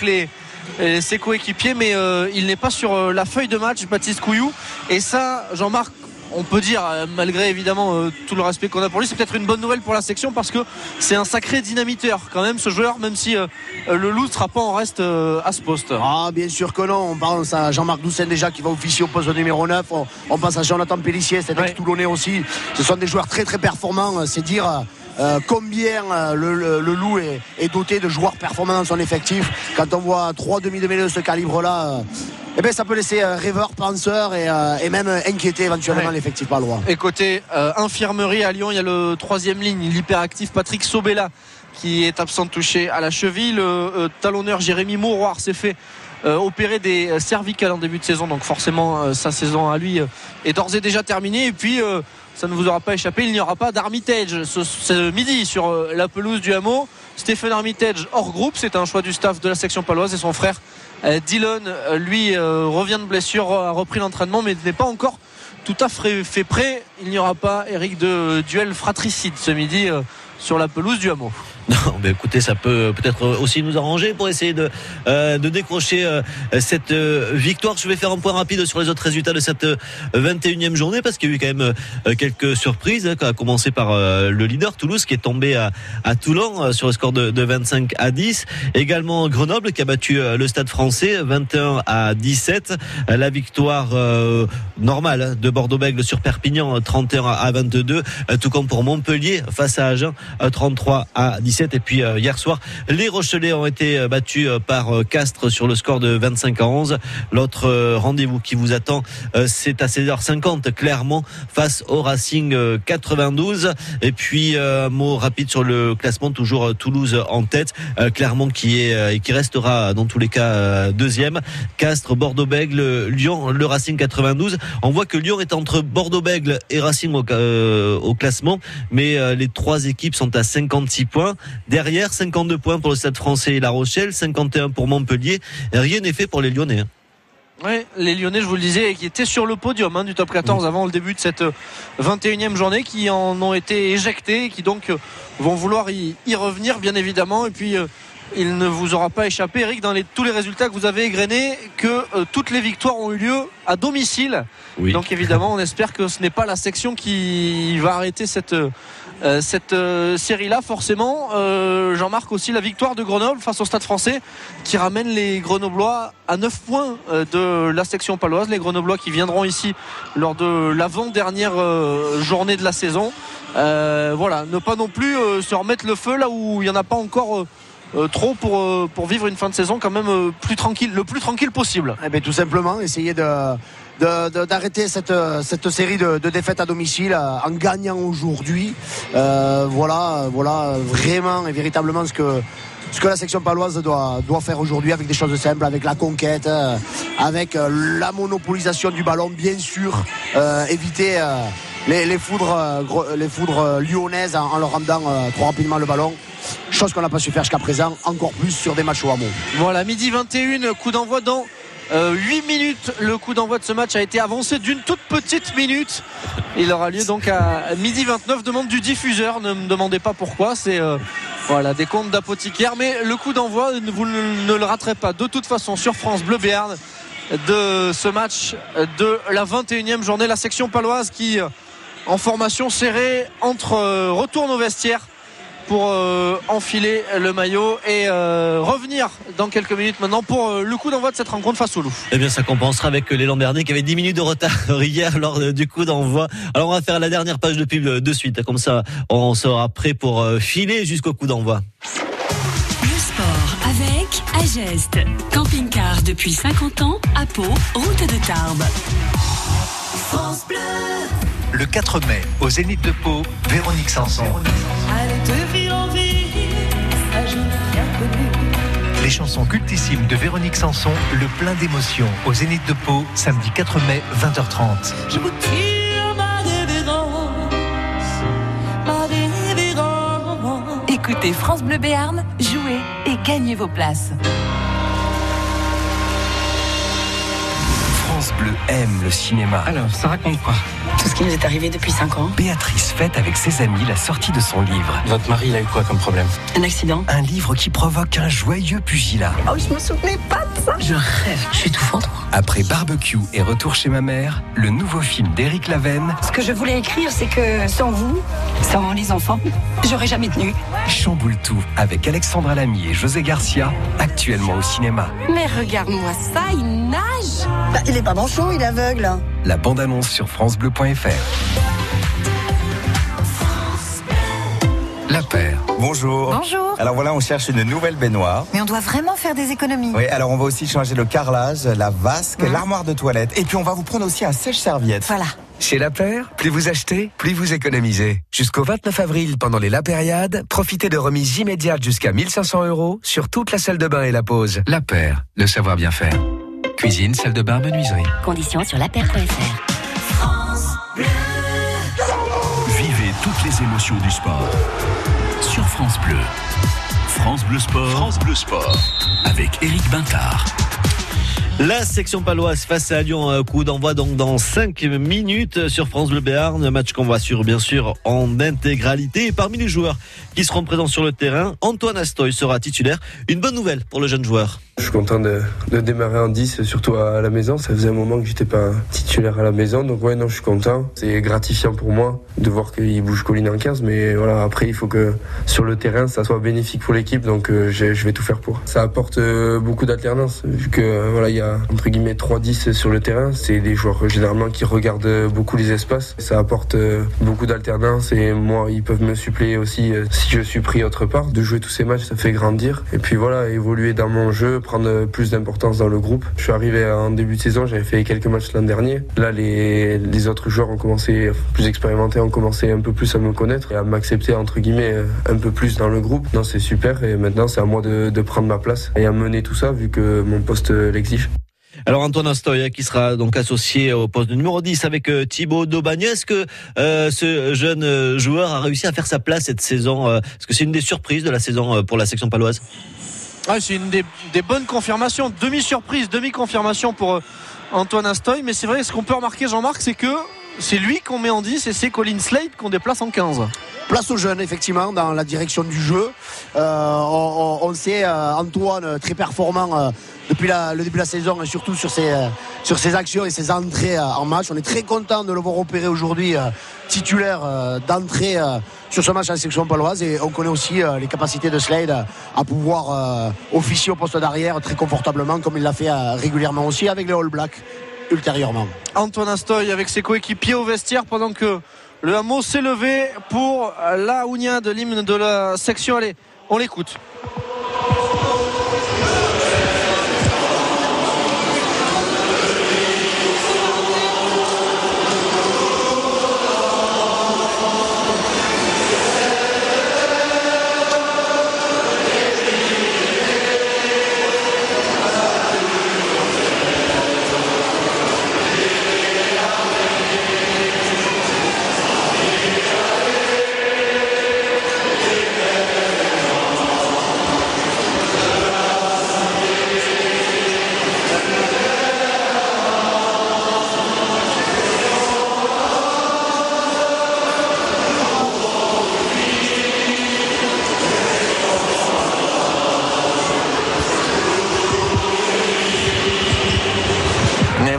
ses coéquipiers, mais euh, il n'est pas sur la feuille de match, Baptiste Couillou. Et ça, Jean-Marc, on peut dire, euh, malgré évidemment euh, tout le respect qu'on a pour lui, c'est peut-être une bonne nouvelle pour la section parce que c'est un sacré dynamiteur quand même ce joueur, même si euh, le loup ne sera pas en reste à ce poste. Ah, bien sûr que non. On pense à Jean-Marc Doucet déjà qui va officier au poste numéro 9. On, on pense à Jonathan Pellissier, cet ex-toulonnais aussi. Ce sont des joueurs très très performants. C'est dire euh, combien euh, le, le- le loup est, est doté de joueurs performants dans son effectif. Quand on voit trois demi de mêlée de ce calibre-là, eh ben, ça peut laisser euh, rêveur, penseur et, euh, et même inquiéter éventuellement Ouais. l'effectif palois. Et côté euh, infirmerie à Lyon, il y a le troisième ligne, l'hyperactif Patrick Sobella qui est absent touché à la cheville. Le euh, talonneur Jérémy Mouroir s'est fait euh, opérer des euh, cervicales en début de saison, donc forcément euh, sa saison à lui euh, est d'ores et déjà terminée. Et puis euh, ça ne vous aura pas échappé, il n'y aura pas d'Armitage ce, ce midi sur euh, la pelouse du hameau. Stephen Armitage hors groupe, c'est un choix du staff de la section paloise et son frère euh, Dylan, euh, lui, euh, revient de blessure, a repris l'entraînement, mais n'est pas encore tout à fait, fait prêt. Il n'y aura pas, Eric, de duel fratricide ce midi sur la pelouse du hameau. Non, mais écoutez, ça peut peut-être aussi nous arranger pour essayer de, euh, de décrocher euh, cette euh, victoire. Je vais faire un point rapide sur les autres résultats de cette euh, 21e journée parce qu'il y a eu quand même quelques surprises, hein, à commencer par le leader Toulouse qui est tombé à, à Toulon sur le score de, de 25 à 10. Également Grenoble qui a battu le Stade français 21 à 17. Euh, La victoire normale hein, de Bordeaux-Bègles sur Perpignan euh, 31 à 22. Euh, Tout comme pour Montpellier face à Agen euh, 33 à 17. Et puis euh, hier soir, les Rochelais ont été euh, battus euh, par Castres sur le score de 25 à 11. L'autre rendez-vous qui vous attend, c'est à 16h50 clairement face au Racing euh, 92. Et puis un mot rapide sur le classement, toujours Toulouse en tête, Clermont qui est et qui restera dans tous les cas deuxième. Castres, Bordeaux-Bègles, Lyon, le Racing 92. On voit que Lyon est entre Bordeaux-Bègles et Racing au, euh, au classement, mais les trois équipes sont à 56 points. Derrière, 52 points pour le Stade français et La Rochelle, 51 pour Montpellier. Rien n'est fait pour les Lyonnais. hein. Oui, les Lyonnais, je vous le disais, qui étaient sur le podium hein, du top 14 avant le début de cette euh, 21e journée, qui en ont été éjectés, et qui donc euh, vont vouloir y, y revenir, bien évidemment. Et puis, euh, il ne vous aura pas échappé, Eric, dans les, tous les résultats que vous avez égrenés, que euh, toutes les victoires ont eu lieu à domicile. Oui. Donc, évidemment, on espère que ce n'est pas la section qui va arrêter cette. euh, euh, cette euh, série-là, forcément, euh, Jean-Marc aussi la victoire de Grenoble face au Stade français qui ramène les Grenoblois à 9 points de la section paloise. Les Grenoblois qui viendront ici lors de l'avant-dernière journée de la saison. Voilà, ne pas non plus se remettre le feu là où il n'y en a pas encore trop pour, pour vivre une fin de saison quand même plus tranquille, le plus tranquille possible. Eh bien, tout simplement, essayer de- d'arrêter cette, euh, cette série de, défaites à domicile euh, en gagnant aujourd'hui. Euh, voilà, voilà vraiment et véritablement ce que, ce que la section paloise doit, doit faire aujourd'hui avec des choses simples, avec la conquête, avec la monopolisation du ballon, bien sûr, éviter les, foudres, les foudres lyonnaises en, leur rendant trop rapidement le ballon. Chose qu'on n'a pas su faire jusqu'à présent, encore plus sur des matchs au hameau. Voilà, midi 21, coup d'envoi dans euh, 8 minutes. Le coup d'envoi de ce match a été avancé d'une toute petite minute. Il aura lieu donc à midi 29. Demande du diffuseur. Ne me demandez pas pourquoi. C'est euh, voilà des comptes d'apothicaire. Mais le coup d'envoi, vous ne, le raterez pas de toute façon sur France Bleu Béarn de ce match de la 21e journée. La section paloise qui, euh, en formation serrée, entre euh, retourne au vestiaire pour euh, enfiler le maillot et euh, revenir dans quelques minutes maintenant pour euh, le coup d'envoi de cette rencontre face au Loup. Eh bien, ça compensera avec l'élan Bernet qui avait 10 minutes de retard hier lors du coup d'envoi. Alors, on va faire la dernière page de pub de suite. Comme ça, on sera prêt pour euh, filer jusqu'au coup d'envoi. Le sport avec Ageste. Camping-car depuis 50 ans à Pau, route de Tarbes. France Bleu. Le 4 mai, au Zénith de Pau, Véronique Sanson. Allez de chansons cultissimes de Véronique Sanson, le plein d'émotions, au Zénith de Pau, samedi 4 mai, 20h30. Je vous tire ma révérence, ma révérence. Écoutez France Bleu Béarn, jouez et gagnez vos places. France Bleu aime le cinéma. Alors, ça raconte quoi? Tout ce qui nous est arrivé depuis 5 ans. Béatrice fête avec ses amis la sortie de son livre. Votre mari, il a eu quoi comme problème? Un accident. Un livre qui provoque un joyeux pugilat. Oh, je me souvenais pas de ça. Je rêve. Je suis étouffante. Après Barbecue et Retour chez ma mère, le nouveau film d'Éric Lavenne, Ce que je voulais écrire, c'est que sans vous, sans les enfants, j'aurais jamais tenu. chamboule tout avec Alexandra Lamy et José Garcia, actuellement au cinéma. Mais regarde-moi ça, il nage. Bah, il est pas manchot, il est aveugle. La bande-annonce sur francebleu.fr. La paire. Bonjour. Bonjour. Alors voilà, on cherche une nouvelle baignoire. Mais on doit vraiment faire des économies. Oui, alors on va aussi changer le carrelage, la vasque, l'armoire de toilette. Et puis on va vous prendre aussi un sèche-serviette. Voilà. Chez La Paire, plus vous achetez, plus vous économisez. Jusqu'au 29 avril, pendant les La Périade, profitez de remises immédiates jusqu'à 1500 euros sur toute la salle de bain et la pause. La Paire, le savoir bien faire. Cuisine, salle de bain, menuiserie. Conditions sur lapaire.fr. France Bleu. Vivez toutes les émotions du sport sur France Bleu. France Bleu Sport. France Bleu Sport avec Eric Bintard. La section paloise face à Lyon, un coup d'envoi donc dans 5 minutes sur France Bleu Béarn. Un match qu'on va suivre bien sûr en intégralité. Et parmi les joueurs qui seront présents sur le terrain, Antoine Astoy sera titulaire. Une bonne nouvelle pour le jeune joueur. Je suis content de, de démarrer en 10, surtout à la maison. Ça faisait un moment que j'étais pas titulaire à la maison. Donc ouais, non, je suis content. C'est gratifiant pour moi de voir qu'il bouge Colline en 15. Mais voilà, après, il faut que sur le terrain, ça soit bénéfique pour l'équipe. Donc euh, je, vais tout faire pour. Ça apporte euh, beaucoup d'alternance. Vu que euh, voilà, il y a entre guillemets 3-10 sur le terrain. C'est des joueurs généralement qui regardent beaucoup les espaces. Ça apporte beaucoup d'alternance. Et moi, ils peuvent me suppléer aussi si je suis pris autre part. De jouer tous ces matchs, ça fait grandir. Et puis voilà, évoluer dans mon jeu, prendre plus d'importance dans le groupe. Je suis arrivé en début de saison, j'avais fait quelques matchs l'an dernier. Là, les, autres joueurs ont commencé, plus expérimentés, ont commencé un peu plus à me connaître et à m'accepter, entre guillemets, euh, un peu plus dans le groupe. Non, c'est super. Et maintenant, c'est à moi de, prendre ma place et à mener tout ça, vu que mon poste euh, l'exige. Alors Antoine Astoy qui sera donc associé au poste de numéro 10 avec euh, Thibaut Daubagné. Est-ce que ce jeune joueur a réussi à faire sa place cette saison Est-ce que c'est une des surprises de la saison pour la section paloise? Ah, c'est une des, des bonnes confirmations, demi-surprise, demi-confirmation pour euh, Antoine Astoy. Mais c'est vrai, ce qu'on peut remarquer, Jean-Marc, c'est que c'est lui qu'on met en 10 et c'est Colin Slade qu'on déplace en 15. Place aux jeunes, effectivement, dans la direction du jeu. Euh, on, sait euh, Antoine euh, très performant depuis le début de la saison et surtout sur ses, actions et ses entrées en match. On est très content de le voir opérer aujourd'hui titulaire d'entrée sur ce match en section paloise et on connaît aussi les capacités de Slade à pouvoir officier au poste d'arrière très confortablement comme il l'a fait régulièrement aussi avec les All Blacks ultérieurement. Antoine Astoy avec ses coéquipiers au vestiaire pendant que le hameau s'est levé pour la Ounia de l'hymne de la section. Allez, on l'écoute.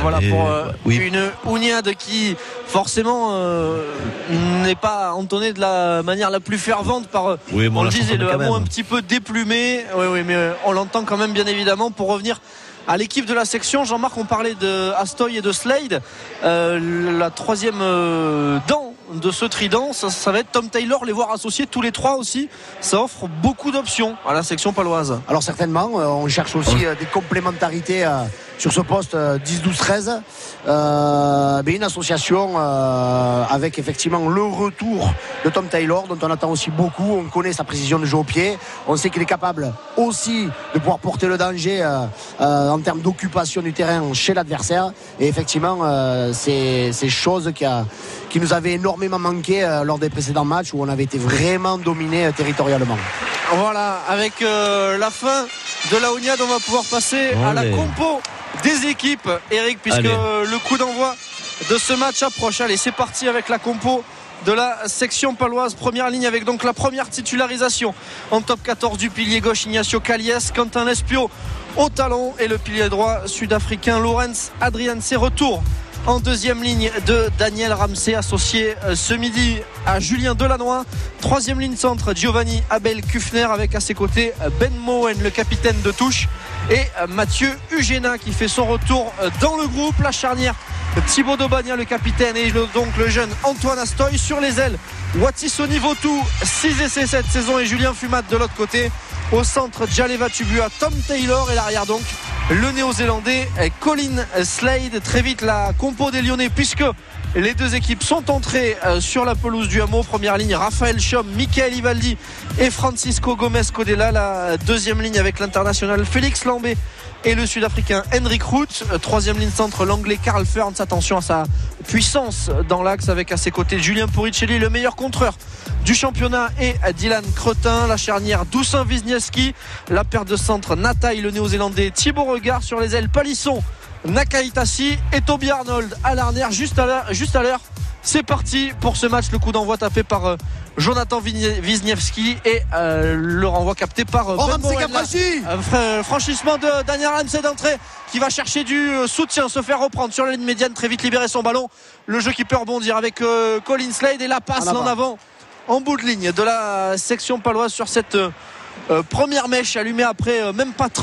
Voilà Et, pour euh, oui. une Ouniade qui forcément euh, n'est pas entonnée de la manière la plus fervente par euh, Oui, mais on on le la disait le hameau un petit peu déplumé. Oui oui mais euh, on l'entend quand même bien évidemment pour revenir à l'équipe de la section. Jean-Marc on parlait de Astoy et de Slade. Euh, la troisième euh, dent de ce trident, ça, ça va être Tom Taylor, les voir associés tous les trois aussi. Ça offre beaucoup d'options à la section paloise. Alors certainement, euh, on cherche aussi des complémentarités euh, sur ce poste euh, 10, 12, 13. Euh, mais une association euh, avec effectivement le retour de Tom Taylor, dont on attend aussi beaucoup. On connaît sa précision de jeu au pied. On sait qu'il est capable aussi de pouvoir porter le danger euh, euh, en termes d'occupation du terrain chez l'adversaire. Et effectivement, euh, c'est c'est chose qui, a, qui nous avait énormément manqué euh, lors des précédents matchs où on avait été vraiment dominé euh, territorialement. Voilà, avec euh, la fin de la Ouniade, on va pouvoir passer à la compo des équipes, Eric, puisque Allez. euh, le coup d'envoi de ce match approche. Allez, c'est parti avec la compo de la section paloise. Première ligne avec donc la première titularisation en top 14 du pilier gauche Ignacio Calies, Quentin Espio au talon et le pilier droit sud-africain Lorenz Adrian. Ses retours en deuxième ligne de Daniel Ramsey associé euh, ce midi à Julien Delannoy. Troisième ligne centre Giovanni Abel Kufner avec à ses côtés euh, Ben Moen, le capitaine de touche, et euh, Mathieu Ugena qui fait son retour dans le groupe. La charnière Thibaut Daubagna, le capitaine, et donc le jeune Antoine Astoy sur les ailes. Watisoni Votou, 6 essais cette saison et Julien Fumat de l'autre côté. Au centre, Jaleva Tubua, Tom Taylor et l'arrière donc le néo-zélandais Colin Slade. Très vite la compo des Lyonnais puisque les deux équipes sont entrées euh, sur la pelouse du hameau. Première ligne, Raphaël Chom, Michael Ivaldi et Francisco Gomez Codella. La deuxième ligne avec l'international Félix Lambé et le Sud-Africain Henrik Root. Euh, Troisième ligne centre, l'Anglais Karl Ferns. Attention à sa puissance dans l'axe avec à ses côtés Julien Puricelli, le meilleur contreur du championnat et Dylan Cretin, la charnière Doussin Wisniewski, la paire de centre Nataï le néo-zélandais Thibaut Regard sur les ailes Palisson Nakaitasi et Toby Arnold à l'arrière juste à l'heure c'est parti pour ce match le coup d'envoi tapé par euh, Jonathan Wisniewski et euh, le renvoi capté par euh, Oh, Ben Ramsey Euh, franchissement de Daniel Ramsey d'entrée qui va chercher du soutien, se faire reprendre sur la ligne médiane, très vite libérer son ballon. Le jeu qui peut rebondir avec euh, Colin Slade et la passe En avant. en avant en bout de ligne de la section paloise sur cette première mèche allumée après même pas 30